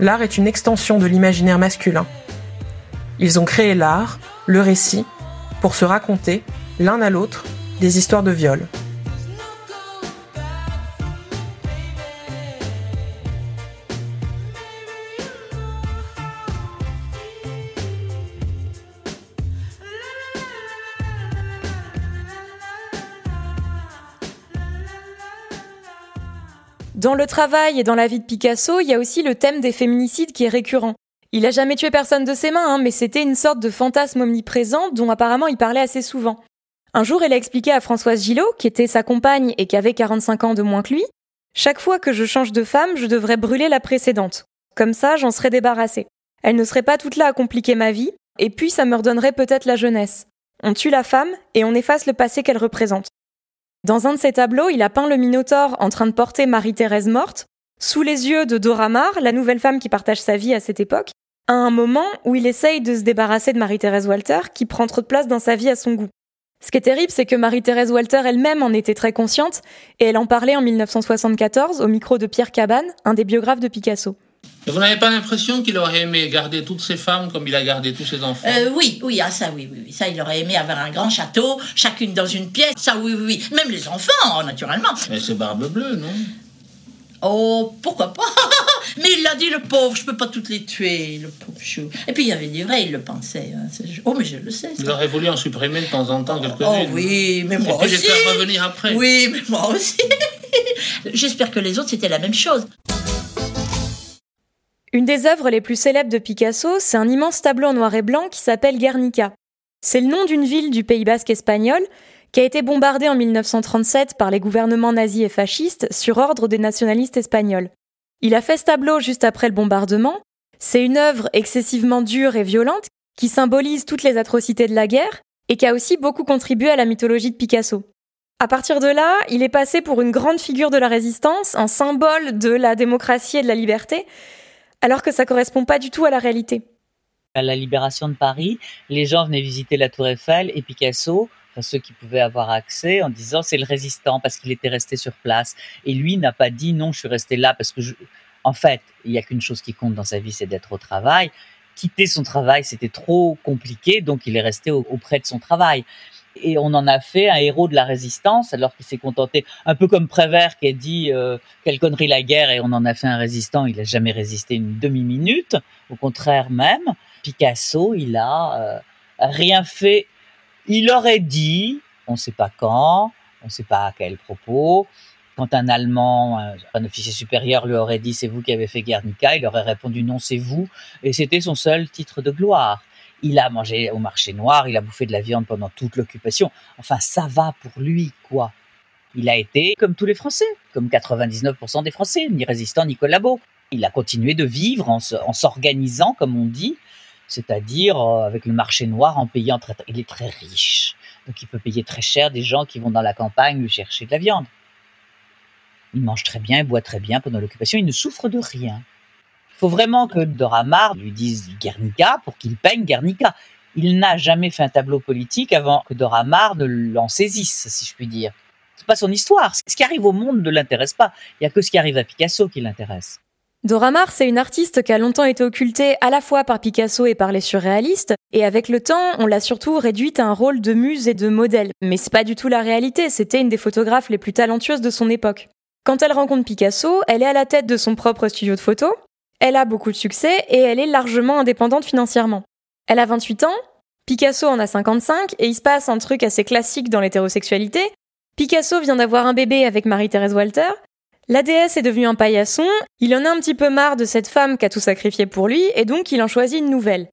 l'art est une extension de l'imaginaire masculin. Ils ont créé l'art, le récit, pour se raconter, l'un à l'autre, des histoires de viol. Dans le travail et dans la vie de Picasso, il y a aussi le thème des féminicides qui est récurrent. Il a jamais tué personne de ses mains, hein, mais c'était une sorte de fantasme omniprésent dont apparemment il parlait assez souvent. Un jour, il a expliqué à Françoise Gillot, qui était sa compagne et qui avait 45 ans de moins que lui, chaque fois que je change de femme, je devrais brûler la précédente. Comme ça, j'en serais débarrassée. Elle ne serait pas toute là à compliquer ma vie, et puis ça me redonnerait peut-être la jeunesse. On tue la femme et on efface le passé qu'elle représente. Dans un de ses tableaux, il a peint le Minotaure en train de porter Marie-Thérèse morte, sous les yeux de Dora Maar, la nouvelle femme qui partage sa vie à cette époque, à un moment où il essaye de se débarrasser de Marie-Thérèse Walter, qui prend trop de place dans sa vie à son goût. Ce qui est terrible, c'est que Marie-Thérèse Walter elle-même en était très consciente, et elle en parlait en 1974 au micro de Pierre Cabane, un des biographes de Picasso. Vous n'avez pas l'impression qu'il aurait aimé garder toutes ses femmes comme il a gardé tous ses enfants? Euh, Oui, oui, ah, ça, oui, oui, ça, il aurait aimé avoir un grand château, chacune dans une pièce, ça, oui, oui, oui. Même les enfants, naturellement. Mais c'est Barbe Bleue, non? Oh, pourquoi pas [laughs] Mais il l'a dit, le pauvre, je peux pas toutes les tuer, le pauvre chou. Et puis il y avait des vrais, il le pensait. Hein, oh, mais je le sais. Il aurait voulu en supprimer de temps en temps quelques-unes. Oh oui, mais moi Et aussi. les faire revenir après. Oui, mais moi aussi. [laughs] J'espère que les autres, c'était la même chose. Une des œuvres les plus célèbres de Picasso, c'est un immense tableau en noir et blanc qui s'appelle Guernica. C'est le nom d'une ville du Pays basque espagnol qui a été bombardée en 1937 par les gouvernements nazis et fascistes sur ordre des nationalistes espagnols. Il a fait ce tableau juste après le bombardement. C'est une œuvre excessivement dure et violente qui symbolise toutes les atrocités de la guerre et qui a aussi beaucoup contribué à la mythologie de Picasso. À partir de là, il est passé pour une grande figure de la résistance, un symbole de la démocratie et de la liberté, alors que ça correspond pas du tout à la réalité. À la libération de Paris, les gens venaient visiter la Tour Eiffel et Picasso, enfin ceux qui pouvaient avoir accès, en disant c'est le résistant parce qu'il était resté sur place. Et lui n'a pas dit non, je suis resté là parce que, je... en fait, il y a qu'une chose qui compte dans sa vie, c'est d'être au travail. Quitter son travail, c'était trop compliqué, donc il est resté auprès de son travail et on en a fait un héros de la résistance alors qu'il s'est contenté un peu comme Prévert qui a dit euh, quelle connerie la guerre et on en a fait un résistant il a jamais résisté une demi minute au contraire même Picasso il a euh, rien fait il aurait dit on ne sait pas quand, on ne sait pas à quel propos. Quand un Allemand, un officier supérieur lui aurait dit c'est vous qui avez fait Guernica, il aurait répondu non c'est vous, et c'était son seul titre de gloire. Il a mangé au marché noir, il a bouffé de la viande pendant toute l'occupation. Enfin, ça va pour lui, quoi. Il a été comme tous les Français, comme 99% des Français, ni résistant ni collabo. Il a continué de vivre en s'organisant, comme on dit, c'est-à-dire euh, avec le marché noir en payant très, il est très riche. Donc il peut payer très cher des gens qui vont dans la campagne lui chercher de la viande. Il mange très bien, il boit très bien pendant l'occupation, il ne souffre de rien. Faut vraiment que Doramar lui dise Guernica pour qu'il peigne Guernica. Il n'a jamais fait un tableau politique avant que Doramar ne l'en saisisse, si je puis dire. C'est pas son histoire. Ce qui arrive au monde ne l'intéresse pas. Il y a que ce qui arrive à Picasso qui l'intéresse. Dora Maar, c'est une artiste qui a longtemps été occultée à la fois par Picasso et par les surréalistes, et avec le temps, on l'a surtout réduite à un rôle de muse et de modèle. Mais c'est pas du tout la réalité, c'était une des photographes les plus talentueuses de son époque. Quand elle rencontre Picasso, elle est à la tête de son propre studio de photo, elle a beaucoup de succès et elle est largement indépendante financièrement. Elle a 28 ans, Picasso en a 55 et il se passe un truc assez classique dans l'hétérosexualité. Picasso vient d'avoir un bébé avec Marie-Thérèse Walter la déesse est devenue un paillasson, il en a un petit peu marre de cette femme qui a tout sacrifié pour lui, et donc il en choisit une nouvelle.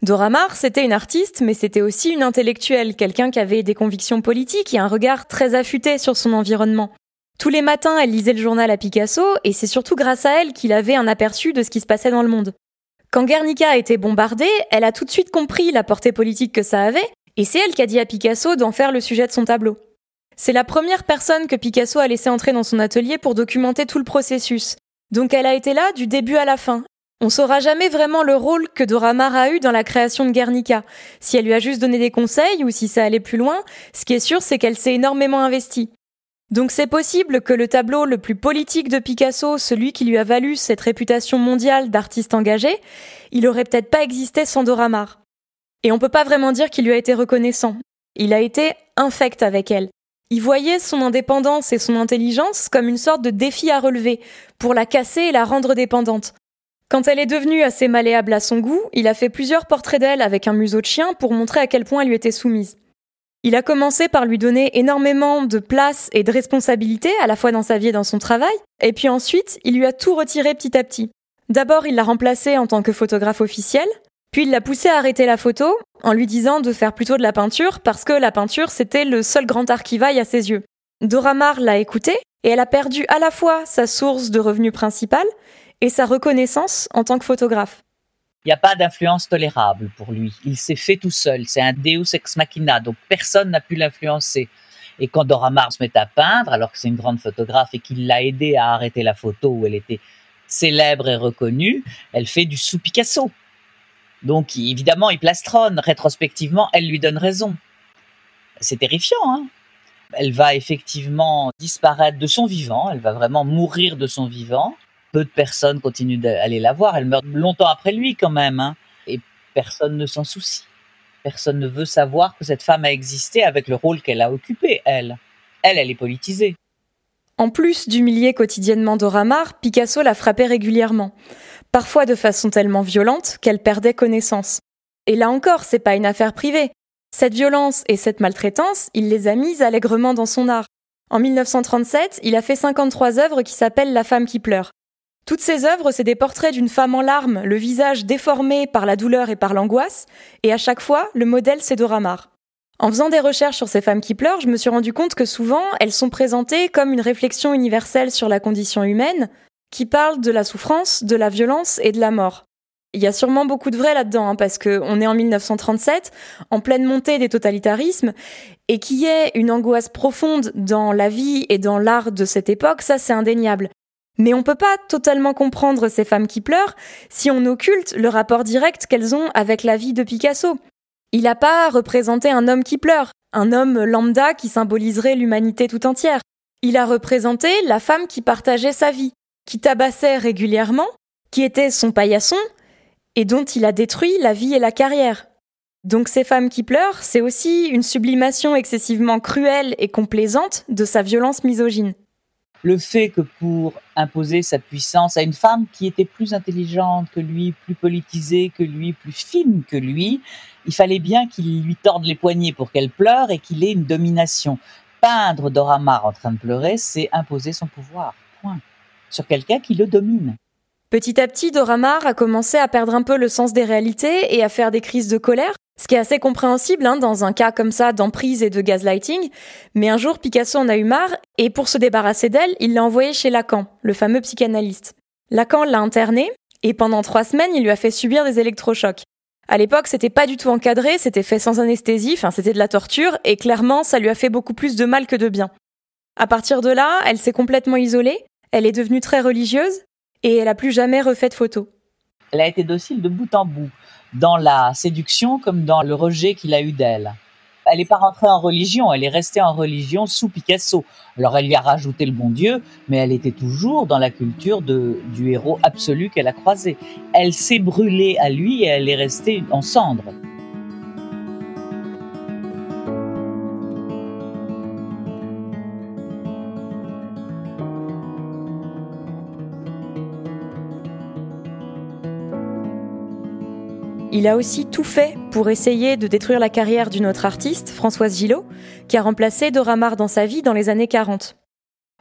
Dora Maar, c'était une artiste, mais c'était aussi une intellectuelle, quelqu'un qui avait des convictions politiques et un regard très affûté sur son environnement. Tous les matins, elle lisait le journal à Picasso, et c'est surtout grâce à elle qu'il avait un aperçu de ce qui se passait dans le monde. Quand Guernica a été bombardée, elle a tout de suite compris la portée politique que ça avait, et c'est elle qui a dit à Picasso d'en faire le sujet de son tableau. C'est la première personne que Picasso a laissé entrer dans son atelier pour documenter tout le processus. Donc elle a été là du début à la fin. On saura jamais vraiment le rôle que Dora Maar a eu dans la création de Guernica. Si elle lui a juste donné des conseils ou si ça allait plus loin, ce qui est sûr c'est qu'elle s'est énormément investie. Donc c'est possible que le tableau le plus politique de Picasso, celui qui lui a valu cette réputation mondiale d'artiste engagé, il aurait peut-être pas existé sans Dora Maar. Et on peut pas vraiment dire qu'il lui a été reconnaissant. Il a été infect avec elle. Il voyait son indépendance et son intelligence comme une sorte de défi à relever, pour la casser et la rendre dépendante. Quand elle est devenue assez malléable à son goût, il a fait plusieurs portraits d'elle avec un museau de chien pour montrer à quel point elle lui était soumise. Il a commencé par lui donner énormément de place et de responsabilité, à la fois dans sa vie et dans son travail, et puis ensuite, il lui a tout retiré petit à petit. D'abord, il l'a remplacée en tant que photographe officiel, puis il l'a poussé à arrêter la photo en lui disant de faire plutôt de la peinture parce que la peinture c'était le seul grand art qui vaille à ses yeux. Dora Maar l'a écouté et elle a perdu à la fois sa source de revenus principale et sa reconnaissance en tant que photographe. Il n'y a pas d'influence tolérable pour lui. Il s'est fait tout seul. C'est un deus ex machina, donc personne n'a pu l'influencer. Et quand Dora Maar se met à peindre, alors que c'est une grande photographe et qu'il l'a aidé à arrêter la photo où elle était célèbre et reconnue, elle fait du sous Picasso. Donc évidemment, il plastronne. Rétrospectivement, elle lui donne raison. C'est terrifiant. Hein elle va effectivement disparaître de son vivant. Elle va vraiment mourir de son vivant. Peu de personnes continuent d'aller la voir. Elle meurt longtemps après lui quand même. Hein et personne ne s'en soucie. Personne ne veut savoir que cette femme a existé avec le rôle qu'elle a occupé, elle. Elle, elle est politisée. En plus d'humilier quotidiennement Dora Maar, Picasso la frappait régulièrement parfois de façon tellement violente qu'elle perdait connaissance. Et là encore, c'est pas une affaire privée. Cette violence et cette maltraitance, il les a mises allègrement dans son art. En 1937, il a fait 53 œuvres qui s'appellent La femme qui pleure. Toutes ces œuvres, c'est des portraits d'une femme en larmes, le visage déformé par la douleur et par l'angoisse, et à chaque fois, le modèle c'est Dora Maar. En faisant des recherches sur ces femmes qui pleurent, je me suis rendu compte que souvent, elles sont présentées comme une réflexion universelle sur la condition humaine, qui parle de la souffrance, de la violence et de la mort. Il y a sûrement beaucoup de vrai là-dedans, hein, parce qu'on est en 1937, en pleine montée des totalitarismes, et qu'il y ait une angoisse profonde dans la vie et dans l'art de cette époque, ça c'est indéniable. Mais on peut pas totalement comprendre ces femmes qui pleurent si on occulte le rapport direct qu'elles ont avec la vie de Picasso. Il n'a pas représenté un homme qui pleure, un homme lambda qui symboliserait l'humanité tout entière. Il a représenté la femme qui partageait sa vie, qui tabassait régulièrement, qui était son paillasson, et dont il a détruit la vie et la carrière. Donc ces femmes qui pleurent, c'est aussi une sublimation excessivement cruelle et complaisante de sa violence misogyne. Le fait que pour imposer sa puissance à une femme qui était plus intelligente que lui, plus politisée que lui, plus fine que lui, il fallait bien qu'il lui torde les poignets pour qu'elle pleure et qu'il ait une domination. Peindre Dora Maar en train de pleurer, c'est imposer son pouvoir, point, sur quelqu'un qui le domine. Petit à petit, Dora Maar a commencé à perdre un peu le sens des réalités et à faire des crises de colère, ce qui est assez compréhensible hein, dans un cas comme ça d'emprise et de gaslighting. Mais un jour, Picasso en a eu marre et pour se débarrasser d'elle, il l'a envoyée chez Lacan, le fameux psychanalyste. Lacan l'a internée et pendant trois semaines, il lui a fait subir des électrochocs. À l'époque, c'était pas du tout encadré, c'était fait sans anesthésie, enfin c'était de la torture et clairement, ça lui a fait beaucoup plus de mal que de bien. À partir de là, elle s'est complètement isolée, elle est devenue très religieuse et elle a plus jamais refait de photos. Elle a été docile de bout en bout dans la séduction comme dans le rejet qu'il a eu d'elle. Elle n'est pas rentrée en religion, elle est restée en religion sous Picasso. Alors elle lui a rajouté le bon Dieu, mais elle était toujours dans la culture de, du héros absolu qu'elle a croisé. Elle s'est brûlée à lui et elle est restée en cendres. Il a aussi tout fait pour essayer de détruire la carrière d'une autre artiste, Françoise Gillot, qui a remplacé Dora Maar dans sa vie dans les années 40.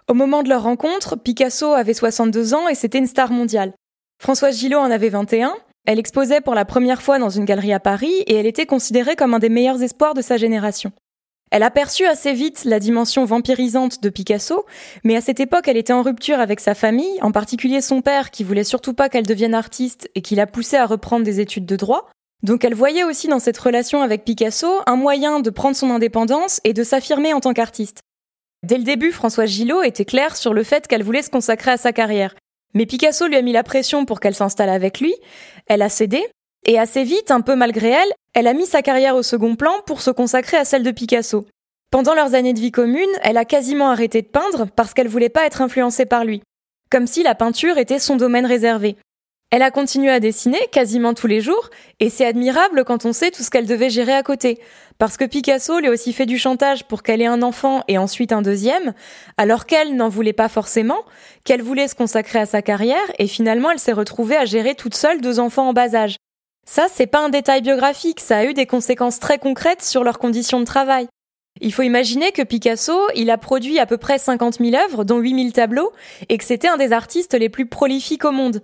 Au moment de leur rencontre, Picasso avait 62 ans et c'était une star mondiale. Françoise Gillot en avait 21, elle exposait pour la première fois dans une galerie à Paris et elle était considérée comme un des meilleurs espoirs de sa génération. Elle aperçut assez vite la dimension vampirisante de Picasso, mais à cette époque elle était en rupture avec sa famille, en particulier son père qui voulait surtout pas qu'elle devienne artiste et qui l'a poussée à reprendre des études de droit. Donc elle voyait aussi dans cette relation avec Picasso un moyen de prendre son indépendance et de s'affirmer en tant qu'artiste. Dès le début, Françoise Gillot était claire sur le fait qu'elle voulait se consacrer à sa carrière. Mais Picasso lui a mis la pression pour qu'elle s'installe avec lui, elle a cédé, et assez vite, un peu malgré elle, elle a mis sa carrière au second plan pour se consacrer à celle de Picasso. Pendant leurs années de vie commune, elle a quasiment arrêté de peindre parce qu'elle voulait pas être influencée par lui. Comme si la peinture était son domaine réservé. Elle a continué à dessiner quasiment tous les jours, et c'est admirable quand on sait tout ce qu'elle devait gérer à côté. Parce que Picasso lui a aussi fait du chantage pour qu'elle ait un enfant et ensuite un deuxième, alors qu'elle n'en voulait pas forcément, qu'elle voulait se consacrer à sa carrière, et finalement elle s'est retrouvée à gérer toute seule deux enfants en bas âge. Ça, c'est pas un détail biographique, ça a eu des conséquences très concrètes sur leurs conditions de travail. Il faut imaginer que Picasso, il a produit à peu près 50 000 œuvres, dont 8 000 tableaux, et que c'était un des artistes les plus prolifiques au monde.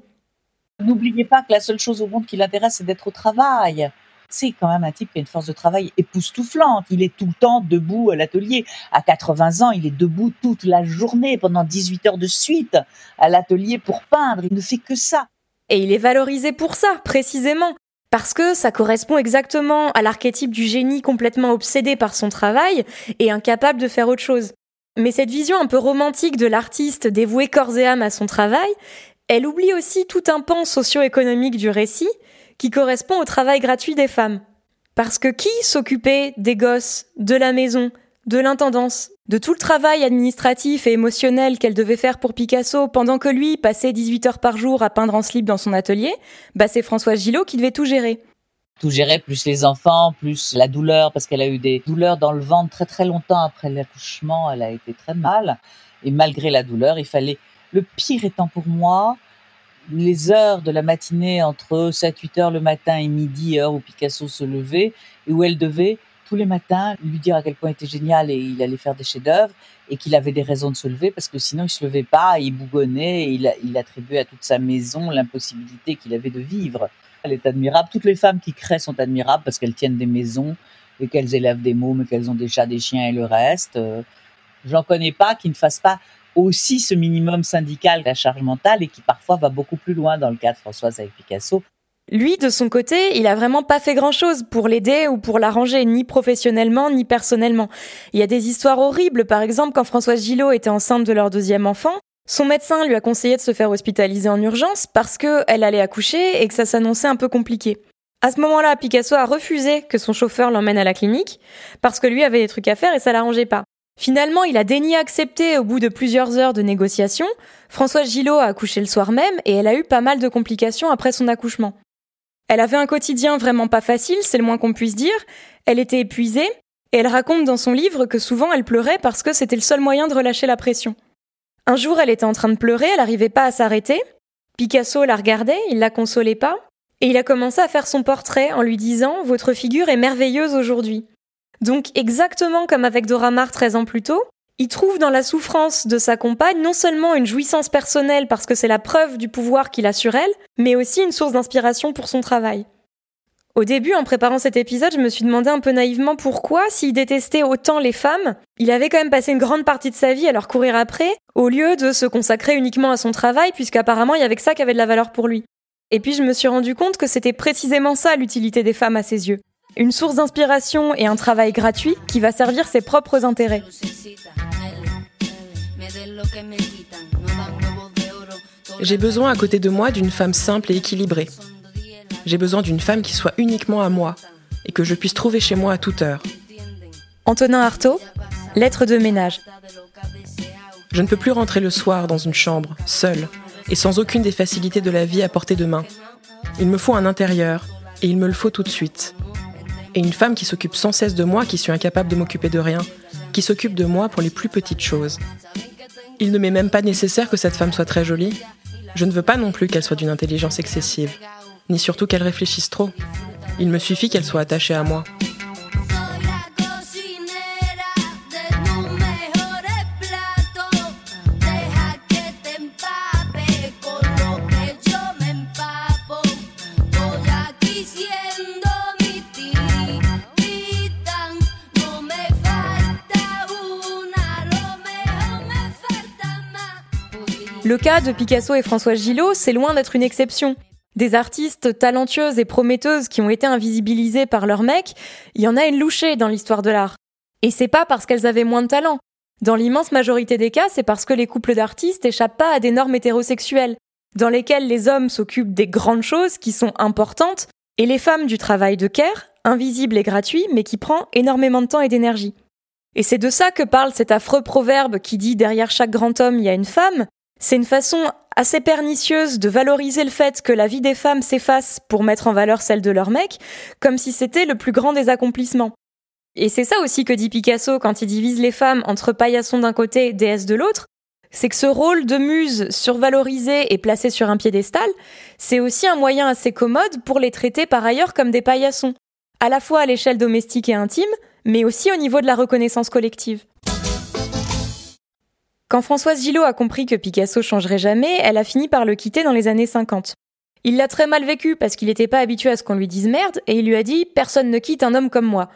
N'oubliez pas que la seule chose au monde qui l'intéresse, c'est d'être au travail. C'est quand même un type qui a une force de travail époustouflante. Il est tout le temps debout à l'atelier. À 80 ans, il est debout toute la journée, pendant 18 heures de suite, à l'atelier pour peindre. Il ne fait que ça. Et il est valorisé pour ça, précisément. Parce que ça correspond exactement à l'archétype du génie complètement obsédé par son travail et incapable de faire autre chose. Mais cette vision un peu romantique de l'artiste dévoué corps et âme à son travail, elle oublie aussi tout un pan socio-économique du récit qui correspond au travail gratuit des femmes. Parce que qui s'occupait des gosses, de la maison, de l'intendance, de tout le travail administratif et émotionnel qu'elle devait faire pour Picasso pendant que lui passait 18 heures par jour à peindre en slip dans son atelier, bah c'est Françoise Gillot qui devait tout gérer. Tout gérer, plus les enfants, plus la douleur, parce qu'elle a eu des douleurs dans le ventre très très longtemps après l'accouchement, elle a été très mal. Et malgré la douleur, il fallait, le pire étant pour moi, les heures de la matinée entre 7-8 heures le matin et midi, heure où Picasso se levait, et où elle devait tous les matins lui dire à quel point il était génial et il allait faire des chefs-d'œuvre et qu'il avait des raisons de se lever parce que sinon il se levait pas, il bougonnait et il, il attribuait à toute sa maison l'impossibilité qu'il avait de vivre. Elle est admirable. Toutes les femmes qui créent sont admirables parce qu'elles tiennent des maisons et qu'elles élèvent des mômes, qu'elles ont des chats, des chiens et le reste. Euh, j'en connais pas qui ne fassent pas aussi ce minimum syndical, la charge mentale, et qui parfois va beaucoup plus loin dans le cas de Françoise avec Picasso. Lui, de son côté, il a vraiment pas fait grand chose pour l'aider ou pour l'arranger, ni professionnellement, ni personnellement. Il y a des histoires horribles, par exemple, quand Françoise Gillot était enceinte de leur deuxième enfant, son médecin lui a conseillé de se faire hospitaliser en urgence parce qu'elle allait accoucher et que ça s'annonçait un peu compliqué. À ce moment-là, Picasso a refusé que son chauffeur l'emmène à la clinique parce que lui avait des trucs à faire et ça l'arrangeait pas. Finalement, il a daigné accepter au bout de plusieurs heures de négociations. Françoise Gillot a accouché le soir même et elle a eu pas mal de complications après son accouchement. Elle avait un quotidien vraiment pas facile, c'est le moins qu'on puisse dire. Elle était épuisée, et elle raconte dans son livre que souvent elle pleurait parce que c'était le seul moyen de relâcher la pression. Un jour, elle était en train de pleurer, elle n'arrivait pas à s'arrêter. Picasso la regardait, il la consolait pas, et il a commencé à faire son portrait en lui disant Votre figure est merveilleuse aujourd'hui. Donc, exactement comme avec Dora Maar 13 ans plus tôt, il trouve dans la souffrance de sa compagne non seulement une jouissance personnelle parce que c'est la preuve du pouvoir qu'il a sur elle, mais aussi une source d'inspiration pour son travail. Au début, en préparant cet épisode, je me suis demandé un peu naïvement pourquoi, s'il détestait autant les femmes, il avait quand même passé une grande partie de sa vie à leur courir après, au lieu de se consacrer uniquement à son travail, puisqu'apparemment il y avait que ça qui avait de la valeur pour lui. Et puis je me suis rendu compte que c'était précisément ça l'utilité des femmes à ses yeux. Une source d'inspiration et un travail gratuit qui va servir ses propres intérêts. J'ai besoin à côté de moi d'une femme simple et équilibrée. J'ai besoin d'une femme qui soit uniquement à moi et que je puisse trouver chez moi à toute heure. Antonin Artaud, lettre de ménage. Je ne peux plus rentrer le soir dans une chambre, seule, et sans aucune des facilités de la vie à portée de main. Il me faut un intérieur, et il me le faut tout de suite. Et une femme qui s'occupe sans cesse de moi, qui suis incapable de m'occuper de rien, qui s'occupe de moi pour les plus petites choses. Il ne m'est même pas nécessaire que cette femme soit très jolie. Je ne veux pas non plus qu'elle soit d'une intelligence excessive, ni surtout qu'elle réfléchisse trop. Il me suffit qu'elle soit attachée à moi. Cas de Picasso et François Gillot, c'est loin d'être une exception. Des artistes talentueuses et prometteuses qui ont été invisibilisées par leur mec, il y en a une louchée dans l'histoire de l'art. Et c'est pas parce qu'elles avaient moins de talent. Dans l'immense majorité des cas, c'est parce que les couples d'artistes échappent pas à des normes hétérosexuelles, dans lesquelles les hommes s'occupent des grandes choses qui sont importantes, et les femmes du travail de care, invisible et gratuit, mais qui prend énormément de temps et d'énergie. Et c'est de ça que parle cet affreux proverbe qui dit derrière chaque grand homme il y a une femme, c'est une façon assez pernicieuse de valoriser le fait que la vie des femmes s'efface pour mettre en valeur celle de leur mec, comme si c'était le plus grand des accomplissements. Et c'est ça aussi que dit Picasso quand il divise les femmes entre paillassons d'un côté, déesses de l'autre, c'est que ce rôle de muse survalorisé et placé sur un piédestal, c'est aussi un moyen assez commode pour les traiter par ailleurs comme des paillassons, à la fois à l'échelle domestique et intime, mais aussi au niveau de la reconnaissance collective. Quand Françoise Gillot a compris que Picasso changerait jamais, elle a fini par le quitter dans les années 50. Il l'a très mal vécu parce qu'il n'était pas habitué à ce qu'on lui dise merde et il lui a dit personne ne quitte un homme comme moi.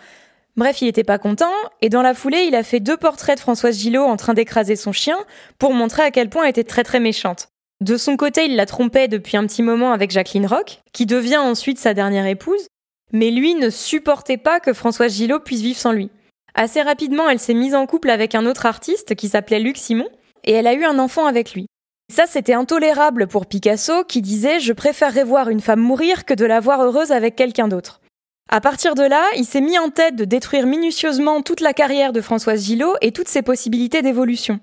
Bref, il n'était pas content et dans la foulée, il a fait deux portraits de Françoise Gillot en train d'écraser son chien pour montrer à quel point elle était très très méchante. De son côté, il la trompait depuis un petit moment avec Jacqueline Roch, qui devient ensuite sa dernière épouse, mais lui ne supportait pas que Françoise Gillot puisse vivre sans lui. Assez rapidement, elle s'est mise en couple avec un autre artiste qui s'appelait Luc Simon, et elle a eu un enfant avec lui. Ça, c'était intolérable pour Picasso, qui disait Je préférerais voir une femme mourir que de la voir heureuse avec quelqu'un d'autre. À partir de là, il s'est mis en tête de détruire minutieusement toute la carrière de Françoise Gillot et toutes ses possibilités d'évolution.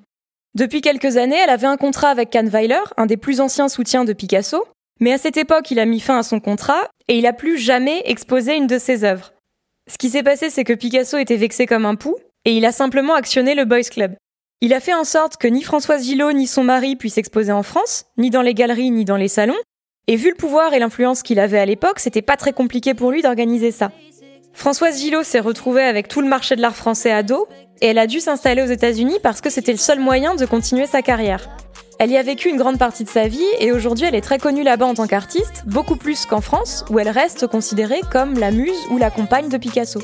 Depuis quelques années, elle avait un contrat avec Kahnweiler, un des plus anciens soutiens de Picasso, mais à cette époque, il a mis fin à son contrat et il a plus jamais exposé une de ses œuvres. Ce qui s'est passé, c'est que Picasso était vexé comme un pou, et il a simplement actionné le Boys Club. Il a fait en sorte que ni Françoise Gillot ni son mari puissent exposer en France, ni dans les galeries ni dans les salons, et vu le pouvoir et l'influence qu'il avait à l'époque, c'était pas très compliqué pour lui d'organiser ça. Françoise Gillot s'est retrouvée avec tout le marché de l'art français à dos, et elle a dû s'installer aux États-Unis parce que c'était le seul moyen de continuer sa carrière. Elle y a vécu une grande partie de sa vie et aujourd'hui elle est très connue là-bas en tant qu'artiste, beaucoup plus qu'en France où elle reste considérée comme la muse ou la compagne de Picasso.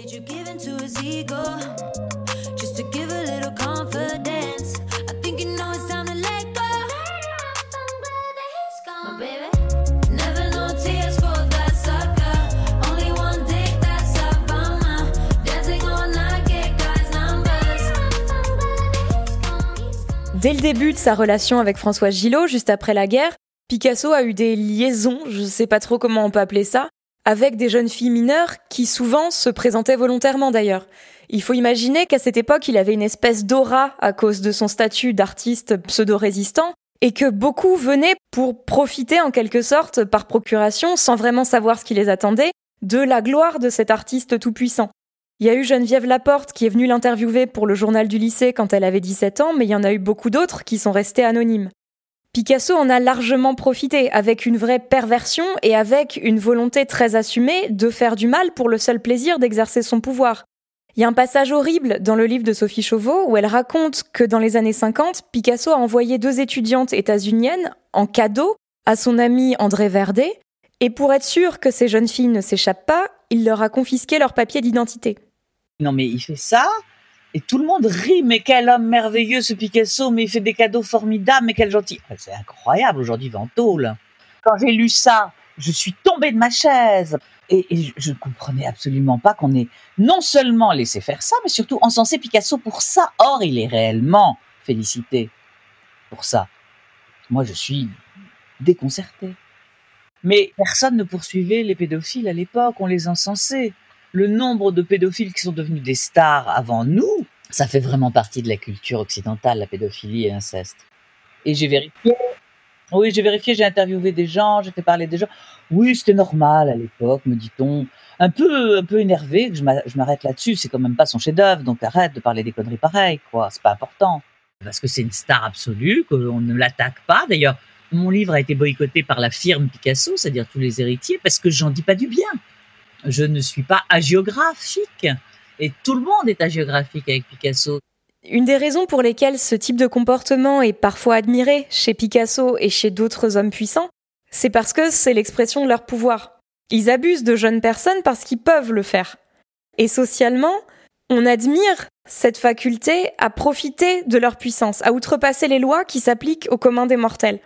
Dès le début de sa relation avec François Gillot, juste après la guerre, Picasso a eu des liaisons, je ne sais pas trop comment on peut appeler ça, avec des jeunes filles mineures qui souvent se présentaient volontairement d'ailleurs. Il faut imaginer qu'à cette époque, il avait une espèce d'aura à cause de son statut d'artiste pseudo-résistant et que beaucoup venaient pour profiter en quelque sorte par procuration, sans vraiment savoir ce qui les attendait, de la gloire de cet artiste tout-puissant. Il y a eu Geneviève Laporte qui est venue l'interviewer pour le journal du lycée quand elle avait 17 ans, mais il y en a eu beaucoup d'autres qui sont restés anonymes. Picasso en a largement profité, avec une vraie perversion et avec une volonté très assumée de faire du mal pour le seul plaisir d'exercer son pouvoir. Il y a un passage horrible dans le livre de Sophie Chauveau où elle raconte que dans les années 50, Picasso a envoyé deux étudiantes états-uniennes en cadeau à son ami André Verdet, et pour être sûr que ces jeunes filles ne s'échappent pas, il leur a confisqué leur papier d'identité. Non mais il fait ça, et tout le monde rit, mais quel homme merveilleux ce Picasso, mais il fait des cadeaux formidables, mais quel gentil. Ah, c'est incroyable aujourd'hui, Ventole. Quand j'ai lu ça, je suis tombée de ma chaise. Et, je ne comprenais absolument pas qu'on ait non seulement laissé faire ça, mais surtout encensé Picasso pour ça. Or, il est réellement félicité pour ça. Moi, je suis déconcertée. Mais personne ne poursuivait les pédophiles à l'époque, on les encensait. Le nombre de pédophiles qui sont devenus des stars avant nous, ça fait vraiment partie de la culture occidentale, la pédophilie et l'inceste. Et j'ai vérifié, oui, j'ai vérifié, j'ai interviewé des gens, j'ai fait parler des gens. Oui, c'était normal à l'époque, me dit-on. Un peu, un peu énervé que je m'arrête là-dessus. C'est quand même pas son chef-d'œuvre, donc arrête de parler des conneries pareilles, quoi. C'est pas important. Parce que c'est une star absolue, qu'on ne l'attaque pas. D'ailleurs, mon livre a été boycotté par la firme Picasso, c'est-à-dire tous les héritiers, parce que j'en dis pas du bien. Je ne suis pas agiographique. Et tout le monde est agiographique avec Picasso. Une des raisons pour lesquelles ce type de comportement est parfois admiré chez Picasso et chez d'autres hommes puissants, c'est parce que c'est l'expression de leur pouvoir. Ils abusent de jeunes personnes parce qu'ils peuvent le faire. Et socialement, on admire cette faculté à profiter de leur puissance, à outrepasser les lois qui s'appliquent au commun des mortels.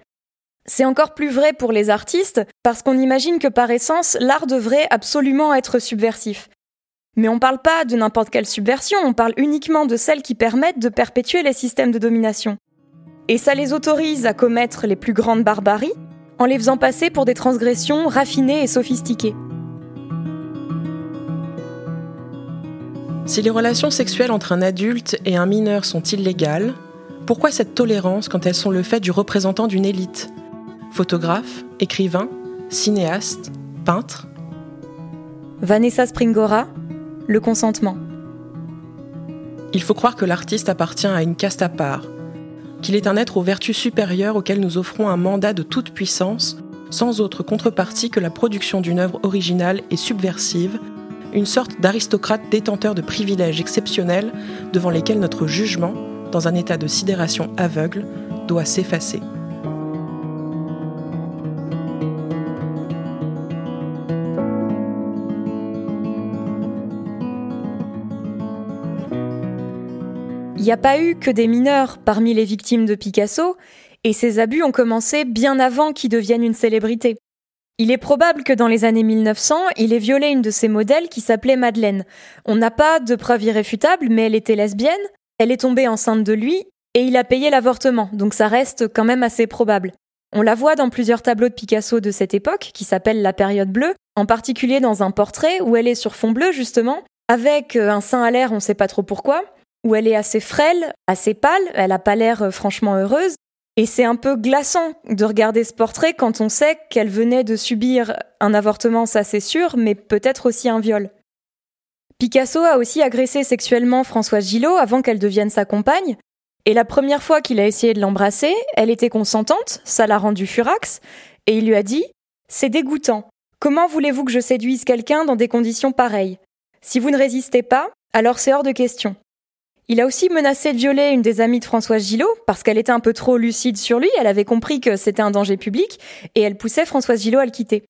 C'est encore plus vrai pour les artistes, parce qu'on imagine que par essence, l'art devrait absolument être subversif. Mais on ne parle pas de n'importe quelle subversion, on parle uniquement de celles qui permettent de perpétuer les systèmes de domination. Et ça les autorise à commettre les plus grandes barbaries, en les faisant passer pour des transgressions raffinées et sophistiquées. Si les relations sexuelles entre un adulte et un mineur sont illégales, pourquoi cette tolérance quand elles sont le fait du représentant d'une élite? Photographe, écrivain, cinéaste, peintre Vanessa Springora, le consentement. Il faut croire que l'artiste appartient à une caste à part, qu'il est un être aux vertus supérieures auquel nous offrons un mandat de toute puissance, sans autre contrepartie que la production d'une œuvre originale et subversive, une sorte d'aristocrate détenteur de privilèges exceptionnels devant lesquels notre jugement, dans un état de sidération aveugle, doit s'effacer. Il n'y a pas eu que des mineurs parmi les victimes de Picasso, et ces abus ont commencé bien avant qu'il devienne une célébrité. Il est probable que dans les années 1900, il ait violé une de ses modèles qui s'appelait Madeleine. On n'a pas de preuve irréfutable, mais elle était lesbienne, elle est tombée enceinte de lui, et il a payé l'avortement, donc ça reste quand même assez probable. On la voit dans plusieurs tableaux de Picasso de cette époque, qui s'appelle la période bleue, en particulier dans un portrait où elle est sur fond bleu justement, avec un sein à l'air, on ne sait pas trop pourquoi, où elle est assez frêle, assez pâle, elle a pas l'air euh, franchement heureuse. Et c'est un peu glaçant de regarder ce portrait quand on sait qu'elle venait de subir un avortement, ça c'est sûr, mais peut-être aussi un viol. Picasso a aussi agressé sexuellement Françoise Gillot avant qu'elle devienne sa compagne, et la première fois qu'il a essayé de l'embrasser, elle était consentante, ça l'a rendu furax, et il lui a dit C'est dégoûtant. Comment voulez-vous que je séduise quelqu'un dans des conditions pareilles? Si vous ne résistez pas, alors c'est hors de question. Il a aussi menacé de violer une des amies de Françoise Gillot parce qu'elle était un peu trop lucide sur lui, elle avait compris que c'était un danger public et elle poussait Françoise Gillot à le quitter.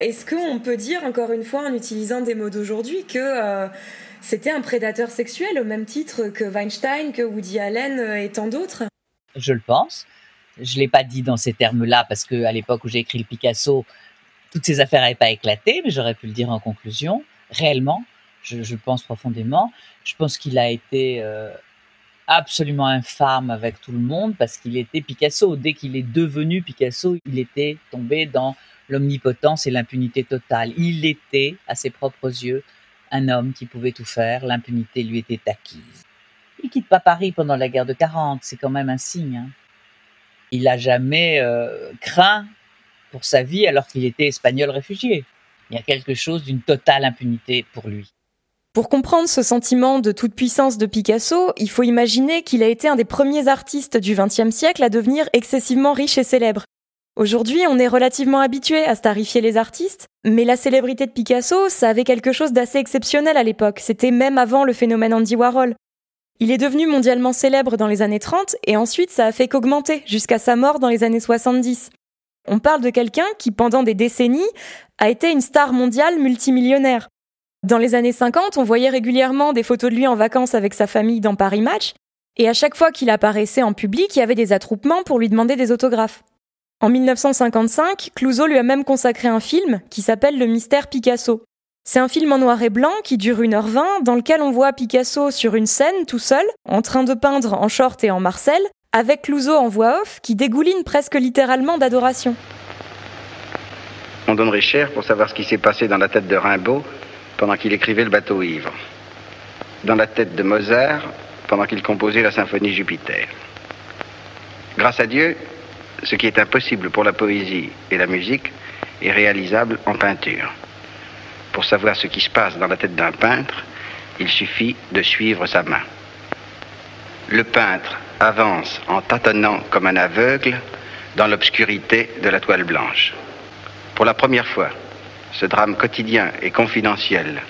Est-ce qu'on peut dire, encore une fois, en utilisant des mots d'aujourd'hui, que euh, c'était un prédateur sexuel au même titre que Weinstein, que Woody Allen euh, et tant d'autres? Je le pense. Je ne l'ai pas dit dans ces termes-là parce qu'à l'époque où j'ai écrit le Picasso, toutes ces affaires n'avaient pas éclaté, mais j'aurais pu le dire en conclusion. Réellement, je, je pense profondément. Je pense qu'il a été euh, absolument infâme avec tout le monde parce qu'il était Picasso. Dès qu'il est devenu Picasso, il était tombé dans l'omnipotence et l'impunité totale. Il était, à ses propres yeux, un homme qui pouvait tout faire. L'impunité lui était acquise. Il quitte pas Paris pendant la guerre de 40, c'est quand même un signe. Hein. Il n'a jamais euh, craint pour sa vie alors qu'il était espagnol réfugié. Il y a quelque chose d'une totale impunité pour lui. Pour comprendre ce sentiment de toute puissance de Picasso, il faut imaginer qu'il a été un des premiers artistes du XXe siècle à devenir excessivement riche et célèbre. Aujourd'hui, on est relativement habitué à starifier les artistes, mais la célébrité de Picasso, ça avait quelque chose d'assez exceptionnel à l'époque. C'était même avant le phénomène Andy Warhol. Il est devenu mondialement célèbre dans les années 30 et ensuite ça a fait qu'augmenter jusqu'à sa mort dans les années 70. On parle de quelqu'un qui, pendant des décennies, a été une star mondiale multimillionnaire. Dans les années 50, on voyait régulièrement des photos de lui en vacances avec sa famille dans Paris Match, et à chaque fois qu'il apparaissait en public, il y avait des attroupements pour lui demander des autographes. En 1955, Clouseau lui a même consacré un film qui s'appelle Le mystère Picasso. C'est un film en noir et blanc qui dure 1h20 dans lequel on voit Picasso sur une scène tout seul, en train de peindre en short et en marcel, avec Clouseau en voix off qui dégouline presque littéralement d'adoration. On donnerait cher pour savoir ce qui s'est passé dans la tête de Rimbaud pendant qu'il écrivait le bateau ivre, dans la tête de Mozart pendant qu'il composait la symphonie Jupiter. Grâce à Dieu, ce qui est impossible pour la poésie et la musique est réalisable en peinture. Pour savoir ce qui se passe dans la tête d'un peintre, il suffit de suivre sa main. Le peintre avance en tâtonnant comme un aveugle dans l'obscurité de la toile blanche. Pour la première fois, ce drame quotidien et confidentiel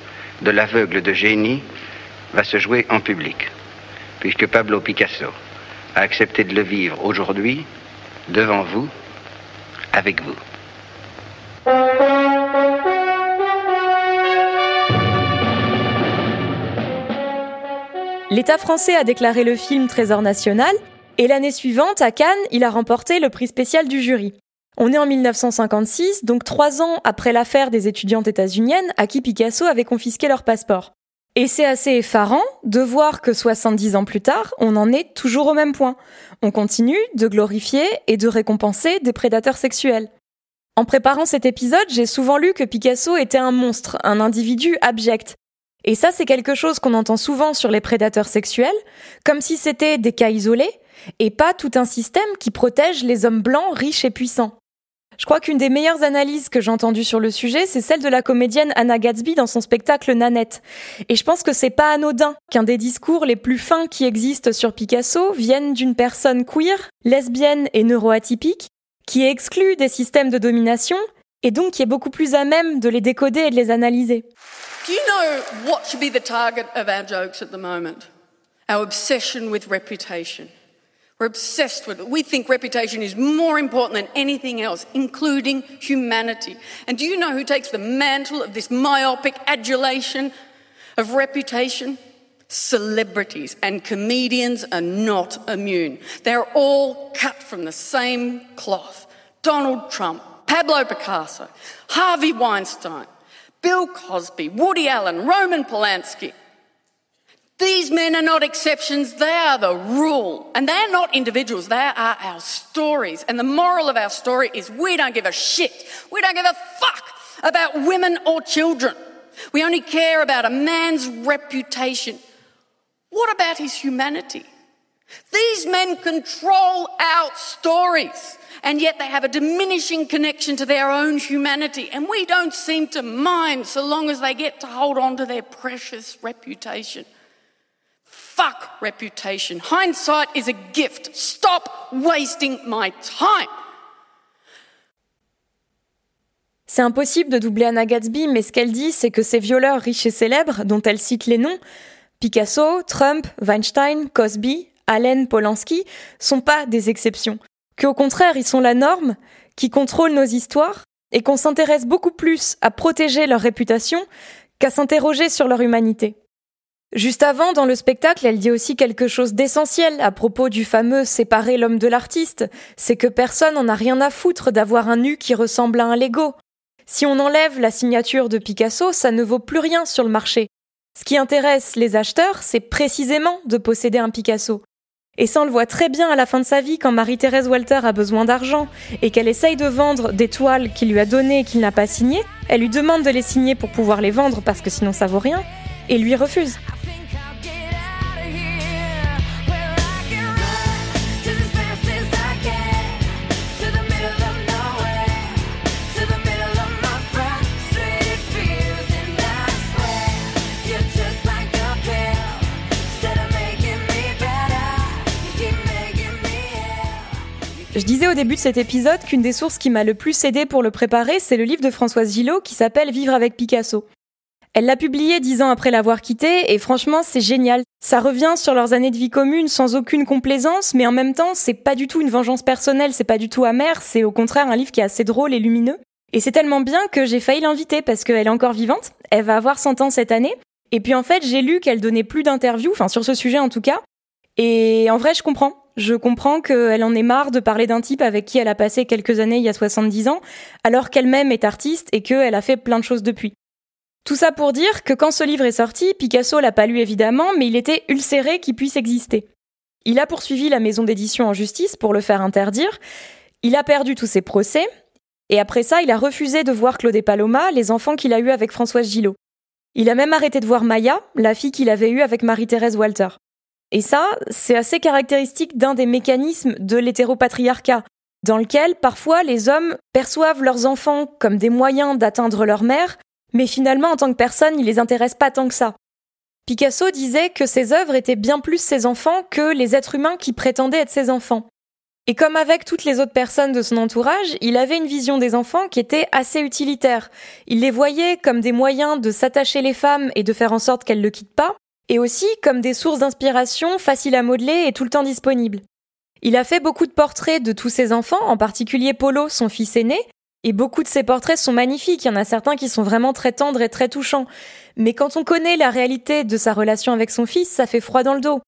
de l'aveugle de génie va se jouer en public, puisque Pablo Picasso a accepté de le vivre aujourd'hui, devant vous, avec vous. L'État français a déclaré le film Trésor national, et l'année suivante, à Cannes, il a remporté le prix spécial du jury. On est en 1956, donc trois ans après l'affaire des étudiantes états-uniennes à qui Picasso avait confisqué leur passeport. Et c'est assez effarant de voir que 70 ans plus tard, on en est toujours au même point. On continue de glorifier et de récompenser des prédateurs sexuels. En préparant cet épisode, j'ai souvent lu que Picasso était un monstre, un individu abject. Et ça, c'est quelque chose qu'on entend souvent sur les prédateurs sexuels, comme si c'était des cas isolés, et pas tout un système qui protège les hommes blancs riches et puissants. Je crois qu'une des meilleures analyses que j'ai entendues sur le sujet, c'est celle de la comédienne Anna Gatsby dans son spectacle Nanette. Et je pense que c'est pas anodin qu'un des discours les plus fins qui existent sur Picasso vienne d'une personne queer, lesbienne et neuroatypique, qui est exclue des systèmes de domination et donc qui est beaucoup plus à même de les décoder et de les analyser. Do you know what should be the target of our jokes at the moment? Our obsession with reputation. We're obsessed with it. We think reputation is more important than anything else, including humanity. And do you know who takes the mantle of this myopic adulation of reputation? Celebrities and comedians are not immune. They're all cut from the same cloth. Donald Trump, Pablo Picasso, Harvey Weinstein, Bill Cosby, Woody Allen, Roman Polanski. These men are not exceptions, they are the rule. And they're not individuals, they are our stories. And the moral of our story is we don't give a shit. We don't give a fuck about women or children. We only care about a man's reputation. What about his humanity? These men control our stories, and yet they have a diminishing connection to their own humanity, and we don't seem to mind so long as they get to hold on to their precious reputation. Fuck reputation. Hindsight is a gift. Stop wasting my time. C'est impossible de doubler Anna Gatsby, mais ce qu'elle dit, c'est que ces violeurs riches et célèbres, dont elle cite les noms, Picasso, Trump, Weinstein, Cosby, Allen, Polanski, sont pas des exceptions. Qu'au contraire, ils sont la norme, qui contrôlent nos histoires, et qu'on s'intéresse beaucoup plus à protéger leur réputation qu'à s'interroger sur leur humanité. Juste avant, dans le spectacle, elle dit aussi quelque chose d'essentiel à propos du fameux séparer l'homme de l'artiste. C'est que personne n'en a rien à foutre d'avoir un nu qui ressemble à un Lego. Si on enlève la signature de Picasso, ça ne vaut plus rien sur le marché. Ce qui intéresse les acheteurs, c'est précisément de posséder un Picasso. Et ça, on le voit très bien à la fin de sa vie quand Marie-Thérèse Walter a besoin d'argent et qu'elle essaye de vendre des toiles qu'il lui a données et qu'il n'a pas signées. Elle lui demande de les signer pour pouvoir les vendre parce que sinon ça vaut rien et lui refuse. Je disais au début de cet épisode qu'une des sources qui m'a le plus aidé pour le préparer, c'est le livre de Françoise Gillot qui s'appelle Vivre avec Picasso. Elle l'a publié dix ans après l'avoir quitté et franchement c'est génial. Ça revient sur leurs années de vie commune sans aucune complaisance, mais en même temps c'est pas du tout une vengeance personnelle, c'est pas du tout amer, c'est au contraire un livre qui est assez drôle et lumineux. Et c'est tellement bien que j'ai failli l'inviter parce qu'elle est encore vivante, elle va avoir 100 ans cette année. Et puis en fait j'ai lu qu'elle donnait plus d'interviews, enfin sur ce sujet en tout cas. Et en vrai je comprends. Je comprends qu'elle en ait marre de parler d'un type avec qui elle a passé quelques années il y a 70 ans, alors qu'elle-même est artiste et qu'elle a fait plein de choses depuis. Tout ça pour dire que quand ce livre est sorti, Picasso l'a pas lu évidemment, mais il était ulcéré qu'il puisse exister. Il a poursuivi la maison d'édition en justice pour le faire interdire. Il a perdu tous ses procès. Et après ça, il a refusé de voir Claude et Paloma, les enfants qu'il a eus avec Françoise Gillot. Il a même arrêté de voir Maya, la fille qu'il avait eue avec Marie-Thérèse Walter. Et ça, c'est assez caractéristique d'un des mécanismes de l'hétéropatriarcat, dans lequel parfois les hommes perçoivent leurs enfants comme des moyens d'atteindre leur mère, mais finalement, en tant que personne, il les intéresse pas tant que ça. Picasso disait que ses œuvres étaient bien plus ses enfants que les êtres humains qui prétendaient être ses enfants. Et comme avec toutes les autres personnes de son entourage, il avait une vision des enfants qui était assez utilitaire. Il les voyait comme des moyens de s'attacher les femmes et de faire en sorte qu'elles ne le quittent pas, et aussi comme des sources d'inspiration faciles à modeler et tout le temps disponibles. Il a fait beaucoup de portraits de tous ses enfants, en particulier Polo, son fils aîné, et beaucoup de ses portraits sont magnifiques, il y en a certains qui sont vraiment très tendres et très touchants. Mais quand on connaît la réalité de sa relation avec son fils, ça fait froid dans le dos.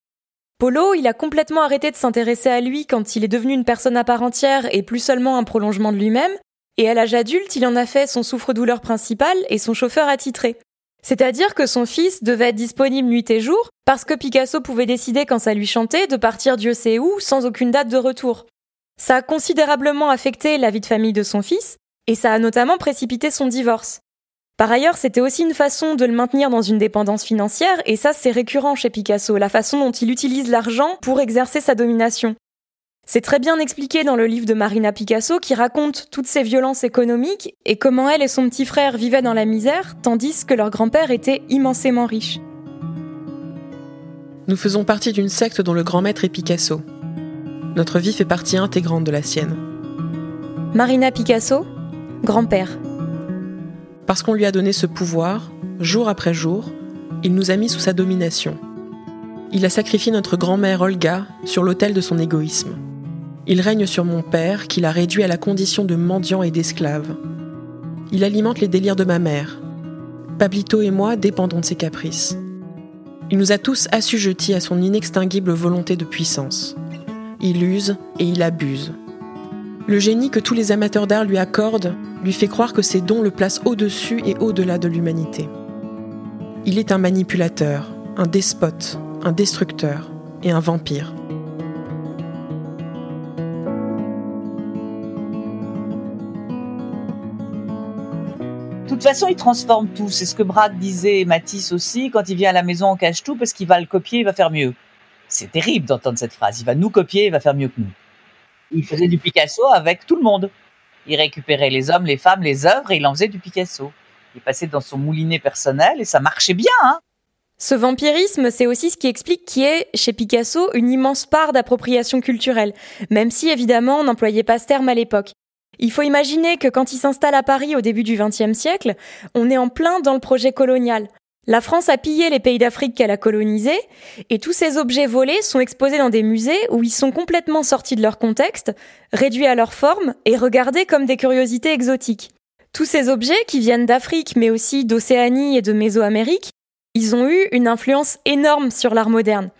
Polo, il a complètement arrêté de s'intéresser à lui quand il est devenu une personne à part entière et plus seulement un prolongement de lui-même, et à l'âge adulte, il en a fait son souffre-douleur principal et son chauffeur attitré. C'est-à-dire que son fils devait être disponible nuit et jour, parce que Picasso pouvait décider quand ça lui chantait de partir Dieu sait où sans aucune date de retour. Ça a considérablement affecté la vie de famille de son fils, et ça a notamment précipité son divorce. Par ailleurs, c'était aussi une façon de le maintenir dans une dépendance financière, et ça c'est récurrent chez Picasso, la façon dont il utilise l'argent pour exercer sa domination. C'est très bien expliqué dans le livre de Marina Picasso qui raconte toutes ces violences économiques et comment elle et son petit frère vivaient dans la misère, tandis que leur grand-père était immensément riche. Nous faisons partie d'une secte dont le grand maître est Picasso. Notre vie fait partie intégrante de la sienne. Marina Picasso, grand-père. Parce qu'on lui a donné ce pouvoir, jour après jour, il nous a mis sous sa domination. Il a sacrifié notre grand-mère Olga sur l'autel de son égoïsme. Il règne sur mon père, qu'il a réduit à la condition de mendiant et d'esclave. Il alimente les délires de ma mère. Pablito et moi dépendons de ses caprices. Il nous a tous assujettis à son inextinguible volonté de puissance. Il use et il abuse. Le génie que tous les amateurs d'art lui accordent lui fait croire que ses dons le placent au-dessus et au-delà de l'humanité. Il est un manipulateur, un despote, un destructeur et un vampire. Toute façon, il transforme tout. C'est ce que Braque disait, Matisse aussi, quand il vient à la maison, on cache tout parce qu'il va le copier, il va faire mieux. C'est terrible d'entendre cette phrase. Il va nous copier, il va faire mieux que nous il faisait du Picasso avec tout le monde. Il récupérait les hommes, les femmes, les œuvres et il en faisait du Picasso. Il passait dans son moulinet personnel et ça marchait bien. Hein ce vampirisme, c'est aussi ce qui explique qu'il y ait, chez Picasso, une immense part d'appropriation culturelle, même si évidemment on n'employait pas ce terme à l'époque. Il faut imaginer que quand il s'installe à Paris au début du XXe siècle, on est en plein dans le projet colonial. La France a pillé les pays d'Afrique qu'elle a colonisés, et tous ces objets volés sont exposés dans des musées où ils sont complètement sortis de leur contexte, réduits à leur forme et regardés comme des curiosités exotiques. Tous ces objets qui viennent d'Afrique mais aussi d'Océanie et de Mésoamérique, ils ont eu une influence énorme sur l'art moderne.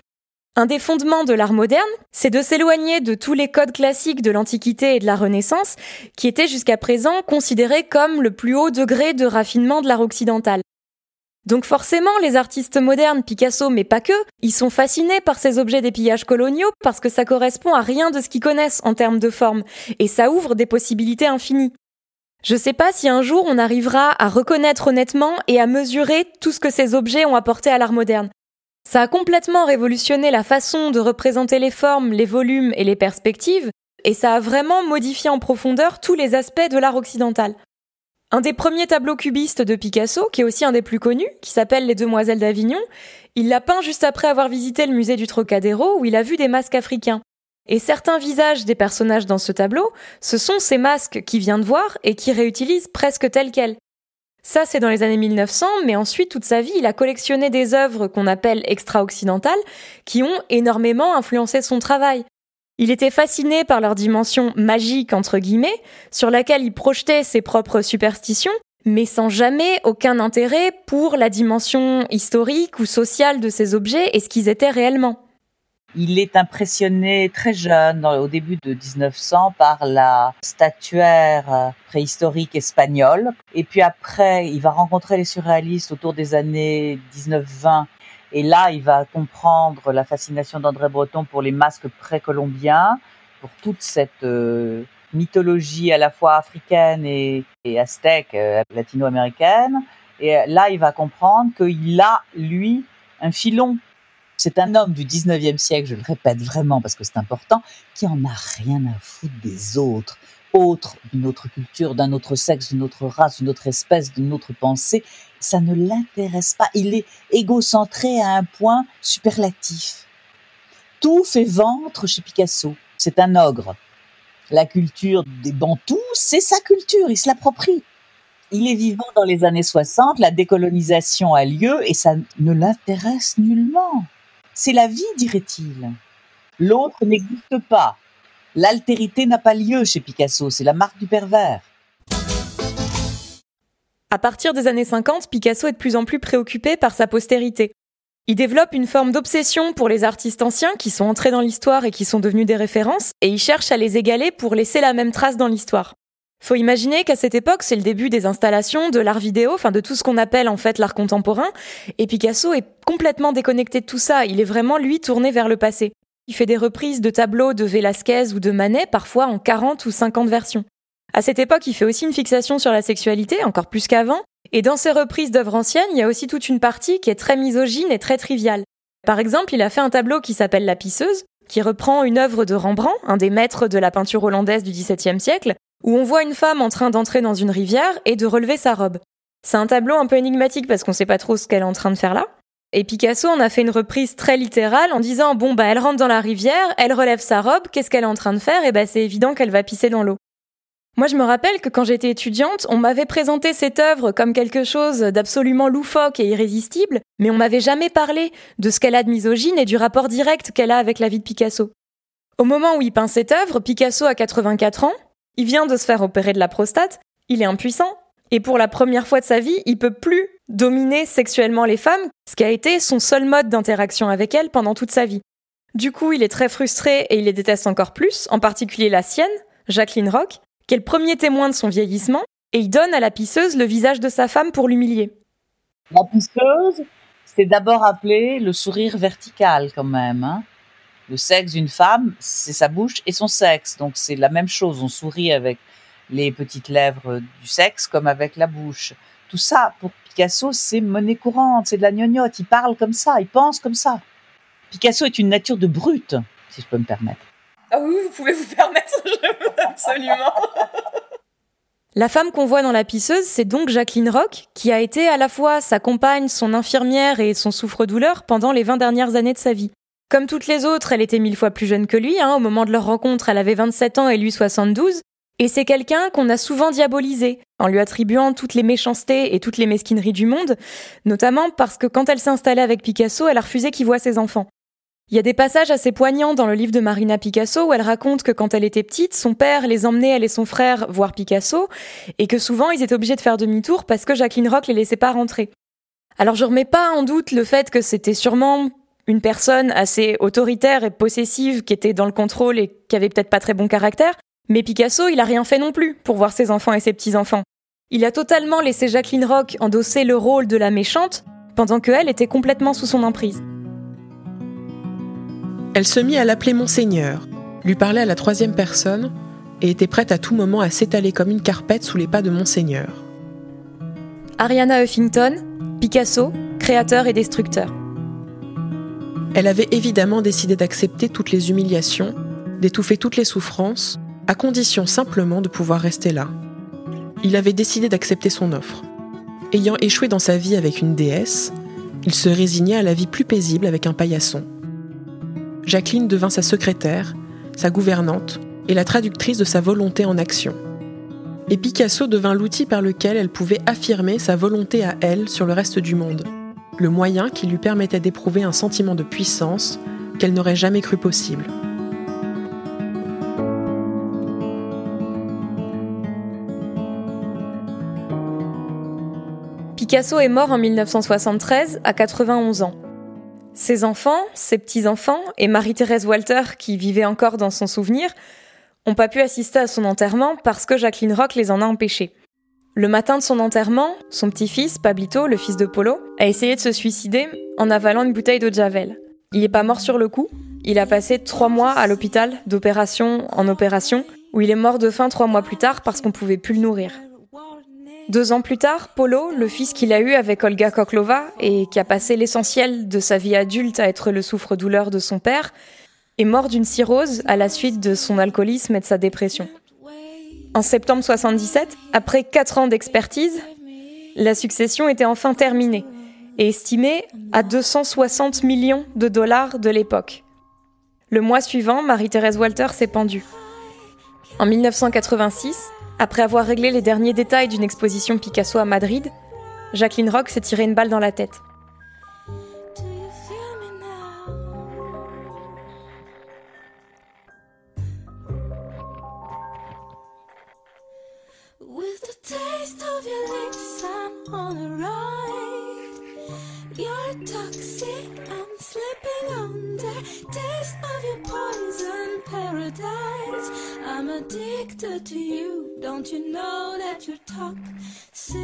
Un des fondements de l'art moderne, c'est de s'éloigner de tous les codes classiques de l'Antiquité et de la Renaissance, qui étaient jusqu'à présent considérés comme le plus haut degré de raffinement de l'art occidental. Donc forcément, les artistes modernes, Picasso, mais pas que, ils sont fascinés par ces objets des pillages coloniaux parce que ça correspond à rien de ce qu'ils connaissent en termes de forme, et ça ouvre des possibilités infinies. Je sais pas si un jour on arrivera à reconnaître honnêtement et à mesurer tout ce que ces objets ont apporté à l'art moderne. Ça a complètement révolutionné la façon de représenter les formes, les volumes et les perspectives, et ça a vraiment modifié en profondeur tous les aspects de l'art occidental. Un des premiers tableaux cubistes de Picasso, qui est aussi un des plus connus, qui s'appelle Les Demoiselles d'Avignon, il l'a peint juste après avoir visité le musée du Trocadéro où il a vu des masques africains. Et certains visages des personnages dans ce tableau, ce sont ces masques qu'il vient de voir et qui réutilise presque tels quels. Ça, c'est dans les années 1900, mais ensuite, toute sa vie, il a collectionné des œuvres qu'on appelle extra-occidentales, qui ont énormément influencé son travail. Il était fasciné par leur dimension magique, entre guillemets, sur laquelle il projetait ses propres superstitions, mais sans jamais aucun intérêt pour la dimension historique ou sociale de ces objets et ce qu'ils étaient réellement. Il est impressionné très jeune, au début de 1900, par la statuaire euh, préhistorique espagnole. Et puis après, il va rencontrer les surréalistes autour des années 1920. Et là, il va comprendre la fascination d'André Breton pour les masques précolombiens, pour toute cette euh, mythologie à la fois africaine et, aztèque, euh, latino-américaine. Et là, il va comprendre qu'il a, lui, un filon c'est un homme du 19e siècle, je le répète vraiment parce que c'est important, qui en a rien à foutre des autres, autres d'une autre culture, d'un autre sexe, d'une autre race, d'une autre espèce, d'une autre pensée. Ça ne l'intéresse pas. Il est égocentré à un point superlatif. Tout fait ventre chez Picasso. C'est un ogre. La culture des Bantous, c'est sa culture, il se l'approprie. Il est vivant dans les années 60, la décolonisation a lieu et ça ne l'intéresse nullement. C'est la vie, dirait-il. L'autre n'existe pas. L'altérité n'a pas lieu chez Picasso, c'est la marque du pervers. À partir des années 50, Picasso est de plus en plus préoccupé par sa postérité. Il développe une forme d'obsession pour les artistes anciens qui sont entrés dans l'histoire et qui sont devenus des références, et il cherche à les égaler pour laisser la même trace dans l'histoire. Faut imaginer qu'à cette époque, c'est le début des installations, de l'art vidéo, enfin de tout ce qu'on appelle en fait l'art contemporain. Et Picasso est complètement déconnecté de tout ça. Il est vraiment, lui, tourné vers le passé. Il fait des reprises de tableaux de Velázquez ou de Manet, parfois en 40 ou 50 versions. À cette époque, il fait aussi une fixation sur la sexualité, encore plus qu'avant. Et dans ses reprises d'œuvres anciennes, il y a aussi toute une partie qui est très misogyne et très triviale. Par exemple, il a fait un tableau qui s'appelle La Pisseuse, qui reprend une œuvre de Rembrandt, un des maîtres de la peinture hollandaise du XVIIe siècle, où on voit une femme en train d'entrer dans une rivière et de relever sa robe. C'est un tableau un peu énigmatique parce qu'on sait pas trop ce qu'elle est en train de faire là. Et Picasso en a fait une reprise très littérale en disant bon bah elle rentre dans la rivière, elle relève sa robe, qu'est-ce qu'elle est en train de faire? Et bah c'est évident qu'elle va pisser dans l'eau. Moi je me rappelle que quand j'étais étudiante, on m'avait présenté cette œuvre comme quelque chose d'absolument loufoque et irrésistible, mais on m'avait jamais parlé de ce qu'elle a de misogyne et du rapport direct qu'elle a avec la vie de Picasso. Au moment où il peint cette œuvre, Picasso a 84 ans, il vient de se faire opérer de la prostate, il est impuissant, et pour la première fois de sa vie, il peut plus dominer sexuellement les femmes, ce qui a été son seul mode d'interaction avec elles pendant toute sa vie. Du coup, il est très frustré et il les déteste encore plus, en particulier la sienne, Jacqueline Rock, qui est le premier témoin de son vieillissement, et il donne à la pisseuse le visage de sa femme pour l'humilier. La pisseuse, c'est d'abord appelé le sourire vertical quand même. Hein le sexe d'une femme, c'est sa bouche et son sexe. Donc c'est la même chose. On sourit avec les petites lèvres du sexe comme avec la bouche. Tout ça, pour Picasso, c'est monnaie courante, c'est de la gnognotte. Il parle comme ça, il pense comme ça. Picasso est une nature de brute, si je peux me permettre. Ah oui, vous pouvez vous permettre, absolument. La femme qu'on voit dans la pisseuse, c'est donc Jacqueline Roch, qui a été à la fois sa compagne, son infirmière et son souffre-douleur pendant les 20 dernières années de sa vie. Comme toutes les autres, elle était mille fois plus jeune que lui. Hein. Au moment de leur rencontre, elle avait 27 ans et lui 72. Et c'est quelqu'un qu'on a souvent diabolisé, en lui attribuant toutes les méchancetés et toutes les mesquineries du monde, notamment parce que quand elle s'est installée avec Picasso, elle a refusé qu'il voie ses enfants. Il y a des passages assez poignants dans le livre de Marina Picasso où elle raconte que quand elle était petite, son père les emmenait, elle et son frère, voir Picasso, et que souvent ils étaient obligés de faire demi-tour parce que Jacqueline Rock les laissait pas rentrer. Alors je remets pas en doute le fait que c'était sûrement une personne assez autoritaire et possessive qui était dans le contrôle et qui avait peut-être pas très bon caractère, mais Picasso, il a rien fait non plus pour voir ses enfants et ses petits-enfants. Il a totalement laissé Jacqueline Rock endosser le rôle de la méchante, pendant qu'elle était complètement sous son emprise. Elle se mit à l'appeler Monseigneur, lui parlait à la troisième personne, et était prête à tout moment à s'étaler comme une carpette sous les pas de Monseigneur. Ariana Huffington, Picasso, créateur et destructeur. Elle avait évidemment décidé d'accepter toutes les humiliations, d'étouffer toutes les souffrances, à condition simplement de pouvoir rester là. Il avait décidé d'accepter son offre. Ayant échoué dans sa vie avec une déesse, il se résignait à la vie plus paisible avec un paillasson. Jacqueline devint sa secrétaire, sa gouvernante et la traductrice de sa volonté en action. Et Picasso devint l'outil par lequel elle pouvait affirmer sa volonté à elle sur le reste du monde, le moyen qui lui permettait d'éprouver un sentiment de puissance qu'elle n'aurait jamais cru possible. Picasso est mort en 1973 à 91 ans. Ses enfants, ses petits-enfants et Marie-Thérèse Walter, qui vivait encore dans son souvenir, n'ont pas pu assister à son enterrement parce que Jacqueline Roch les en a empêchés. Le matin de son enterrement, son petit-fils, Pablito, le fils de Polo, a essayé de se suicider en avalant une bouteille d'eau de Javel. Il n'est pas mort sur le coup, il a passé trois mois à l'hôpital, d'opération en opération, où il est mort de faim trois mois plus tard parce qu'on pouvait plus le nourrir. Deux ans plus tard, Polo, le fils qu'il a eu avec Olga Koklova et qui a passé l'essentiel de sa vie adulte à être le souffre-douleur de son père, est mort d'une cirrhose à la suite de son alcoolisme et de sa dépression. En septembre 77, après quatre ans d'expertise, la succession était enfin terminée et estimée à 260 millions de dollars de l'époque. Le mois suivant, Marie-Thérèse Walter s'est pendue. En 1986, après avoir réglé les derniers détails d'une exposition Picasso à Madrid, Jacqueline Rock s'est tiré une balle dans la tête. I'm addicted to you. Don't you know that you're toxic?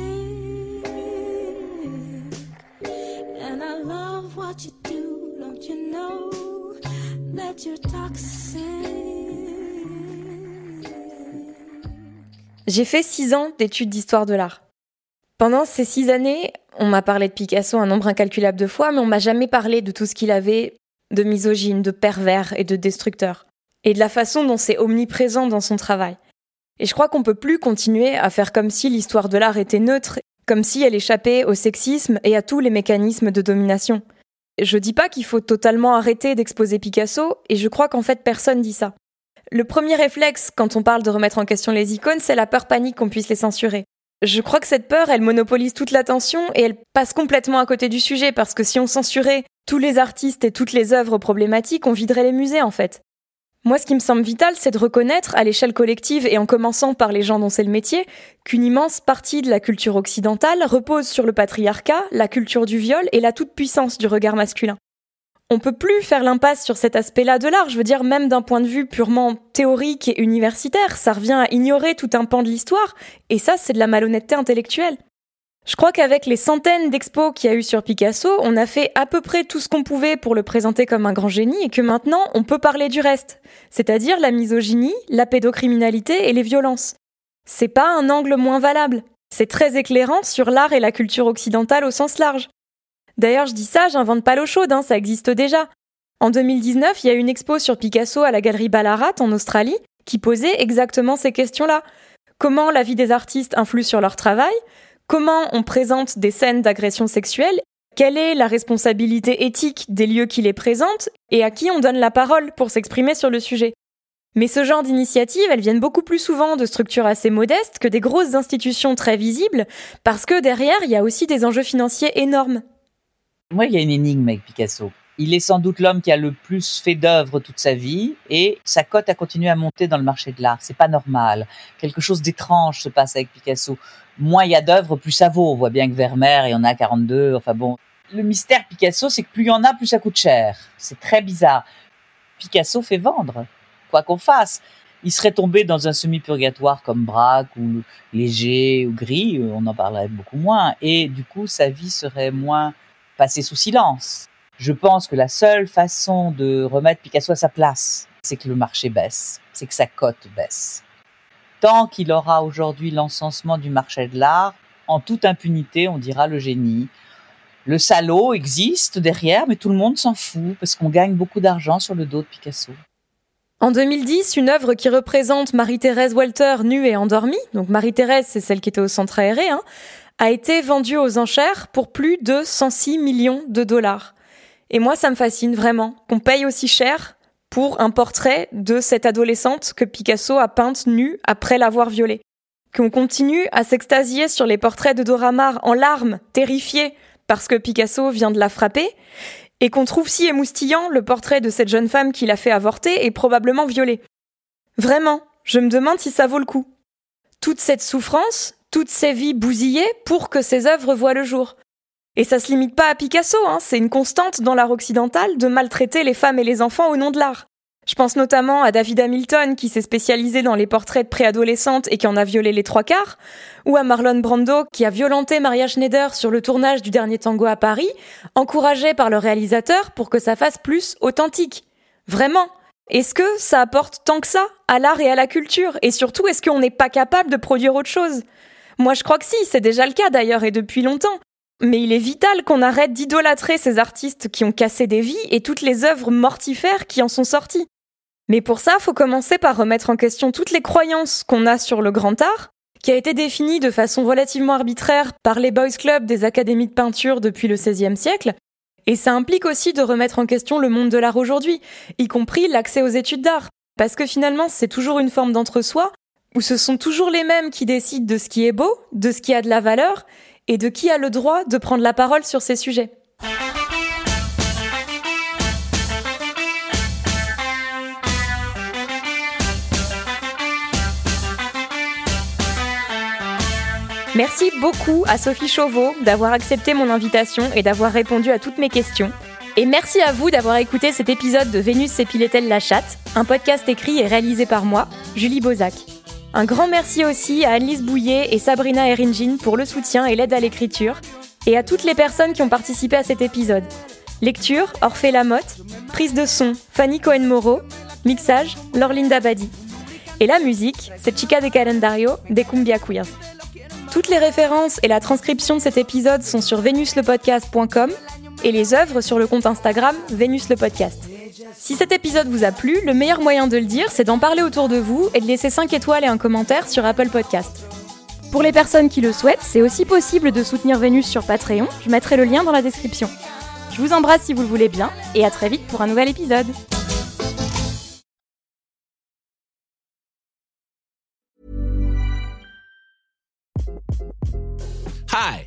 And I love what you do. Don't you know that you're toxic? J'ai fait six ans d'études d'histoire de l'art. Pendant ces six années, on m'a parlé de Picasso un nombre incalculable de fois, mais on m'a jamais parlé de tout ce qu'il avait de misogyne, de pervers et de destructeur et de la façon dont c'est omniprésent dans son travail. Et je crois qu'on peut plus continuer à faire comme si l'histoire de l'art était neutre, comme si elle échappait au sexisme et à tous les mécanismes de domination. Je dis pas qu'il faut totalement arrêter d'exposer Picasso, et je crois qu'en fait personne dit ça. Le premier réflexe quand on parle de remettre en question les icônes, c'est la peur panique qu'on puisse les censurer. Je crois que cette peur, elle monopolise toute l'attention et elle passe complètement à côté du sujet parce que si on censurait tous les artistes et toutes les œuvres problématiques, on viderait les musées en fait. Moi, ce qui me semble vital, c'est de reconnaître, à l'échelle collective et en commençant par les gens dont c'est le métier, qu'une immense partie de la culture occidentale repose sur le patriarcat, la culture du viol et la toute-puissance du regard masculin. On peut plus faire l'impasse sur cet aspect-là de l'art, je veux dire même d'un point de vue purement théorique et universitaire, ça revient à ignorer tout un pan de l'histoire, et ça c'est de la malhonnêteté intellectuelle. Je crois qu'avec les centaines d'expos qu'il y a eu sur Picasso, on a fait à peu près tout ce qu'on pouvait pour le présenter comme un grand génie et que maintenant on peut parler du reste, c'est-à-dire la misogynie, la pédocriminalité et les violences. C'est pas un angle moins valable. C'est très éclairant sur l'art et la culture occidentale au sens large. D'ailleurs, je dis ça, j'invente pas l'eau chaude, hein, ça existe déjà. En 2019, il y a eu une expo sur Picasso à la galerie Ballarat en Australie qui posait exactement ces questions-là. Comment la vie des artistes influe sur leur travail? Comment on présente des scènes d'agression sexuelle, quelle est la responsabilité éthique des lieux qui les présentent? Et à qui on donne la parole pour s'exprimer sur le sujet? Mais ce genre d'initiatives, elles viennent beaucoup plus souvent de structures assez modestes que des grosses institutions très visibles, parce que derrière, il y a aussi des enjeux financiers énormes. Moi, il y a une énigme avec Picasso. Il est sans doute l'homme qui a le plus fait d'œuvres toute sa vie et sa cote a continué à monter dans le marché de l'art. C'est pas normal. Quelque chose d'étrange se passe avec Picasso. Moins il y a d'œuvres, plus ça vaut. On voit bien que Vermeer, il y en a 42. Enfin bon. Le mystère Picasso, c'est que plus il y en a, plus ça coûte cher. C'est très bizarre. Picasso fait vendre. Quoi qu'on fasse. Il serait tombé dans un semi-purgatoire comme Braque ou Léger ou Gris, on en parlerait beaucoup moins. Et du coup, sa vie serait moins passée sous silence. Je pense que la seule façon de remettre Picasso à sa place, c'est que le marché baisse, c'est que sa cote baisse. Tant qu'il aura aujourd'hui l'encensement du marché de l'art, en toute impunité, on dira le génie. Le salaud existe derrière, mais tout le monde s'en fout parce qu'on gagne beaucoup d'argent sur le dos de Picasso. En 2010, une œuvre qui représente Marie-Thérèse Walter nue et endormie, donc Marie-Thérèse c'est celle qui était au centre aéré, hein, a été vendue aux enchères pour plus de 106 millions de dollars. Et moi, ça me fascine vraiment qu'on paye aussi cher pour un portrait de cette adolescente que Picasso a peinte nue après l'avoir violée. Qu'on continue à s'extasier sur les portraits de Dora Maar en larmes, terrifiée parce que Picasso vient de la frapper, et qu'on trouve si émoustillant le portrait de cette jeune femme qui l'a fait avorter et probablement violer. Vraiment, je me demande si ça vaut le coup. Toute cette souffrance, toutes ces vies bousillées pour que ces œuvres voient le jour. Et ça se limite pas à Picasso, hein, c'est une constante dans l'art occidental de maltraiter les femmes et les enfants au nom de l'art. Je pense notamment à David Hamilton qui s'est spécialisé dans les portraits de préadolescentes et qui en a violé les trois quarts, ou à Marlon Brando qui a violenté Maria Schneider sur le tournage du dernier tango à Paris, encouragé par le réalisateur pour que ça fasse plus authentique. Vraiment Est-ce que ça apporte tant que ça à l'art et à la culture? Et surtout, est-ce qu'on n'est pas capable de produire autre chose? Moi je crois que si, c'est déjà le cas d'ailleurs et depuis longtemps. Mais il est vital qu'on arrête d'idolâtrer ces artistes qui ont cassé des vies et toutes les œuvres mortifères qui en sont sorties. Mais pour ça, faut commencer par remettre en question toutes les croyances qu'on a sur le grand art, qui a été défini de façon relativement arbitraire par les boys clubs des académies de peinture depuis le XVIe siècle. Et ça implique aussi de remettre en question le monde de l'art aujourd'hui, y compris l'accès aux études d'art. Parce que finalement, c'est toujours une forme d'entre-soi, où ce sont toujours les mêmes qui décident de ce qui est beau, de ce qui a de la valeur, et de qui a le droit de prendre la parole sur ces sujets. Merci beaucoup à Sophie Chauveau d'avoir accepté mon invitation et d'avoir répondu à toutes mes questions. Et merci à vous d'avoir écouté cet épisode de Vénus s'épilait-elle la chatte, un podcast écrit et réalisé par moi, Julie Bozac. Un grand merci aussi à Annelise Bouillet et Sabrina Eringin pour le soutien et l'aide à l'écriture, et à toutes les personnes qui ont participé à cet épisode. Lecture, Orphée Lamotte, prise de son, Fanny Cohen-Moreau, mixage, Lorlinda Badi. Et la musique, c'est Chica de Calendario des Cumbia Queers. Toutes les références et la transcription de cet épisode sont sur venuslepodcast.com et les œuvres sur le compte Instagram Vénus. Si cet épisode vous a plu, le meilleur moyen de le dire, c'est d'en parler autour de vous et de laisser 5 étoiles et un commentaire sur Apple Podcast. Pour les personnes qui le souhaitent, c'est aussi possible de soutenir Vénus sur Patreon, je mettrai le lien dans la description. Je vous embrasse si vous le voulez bien, et à très vite pour un nouvel épisode. Hi,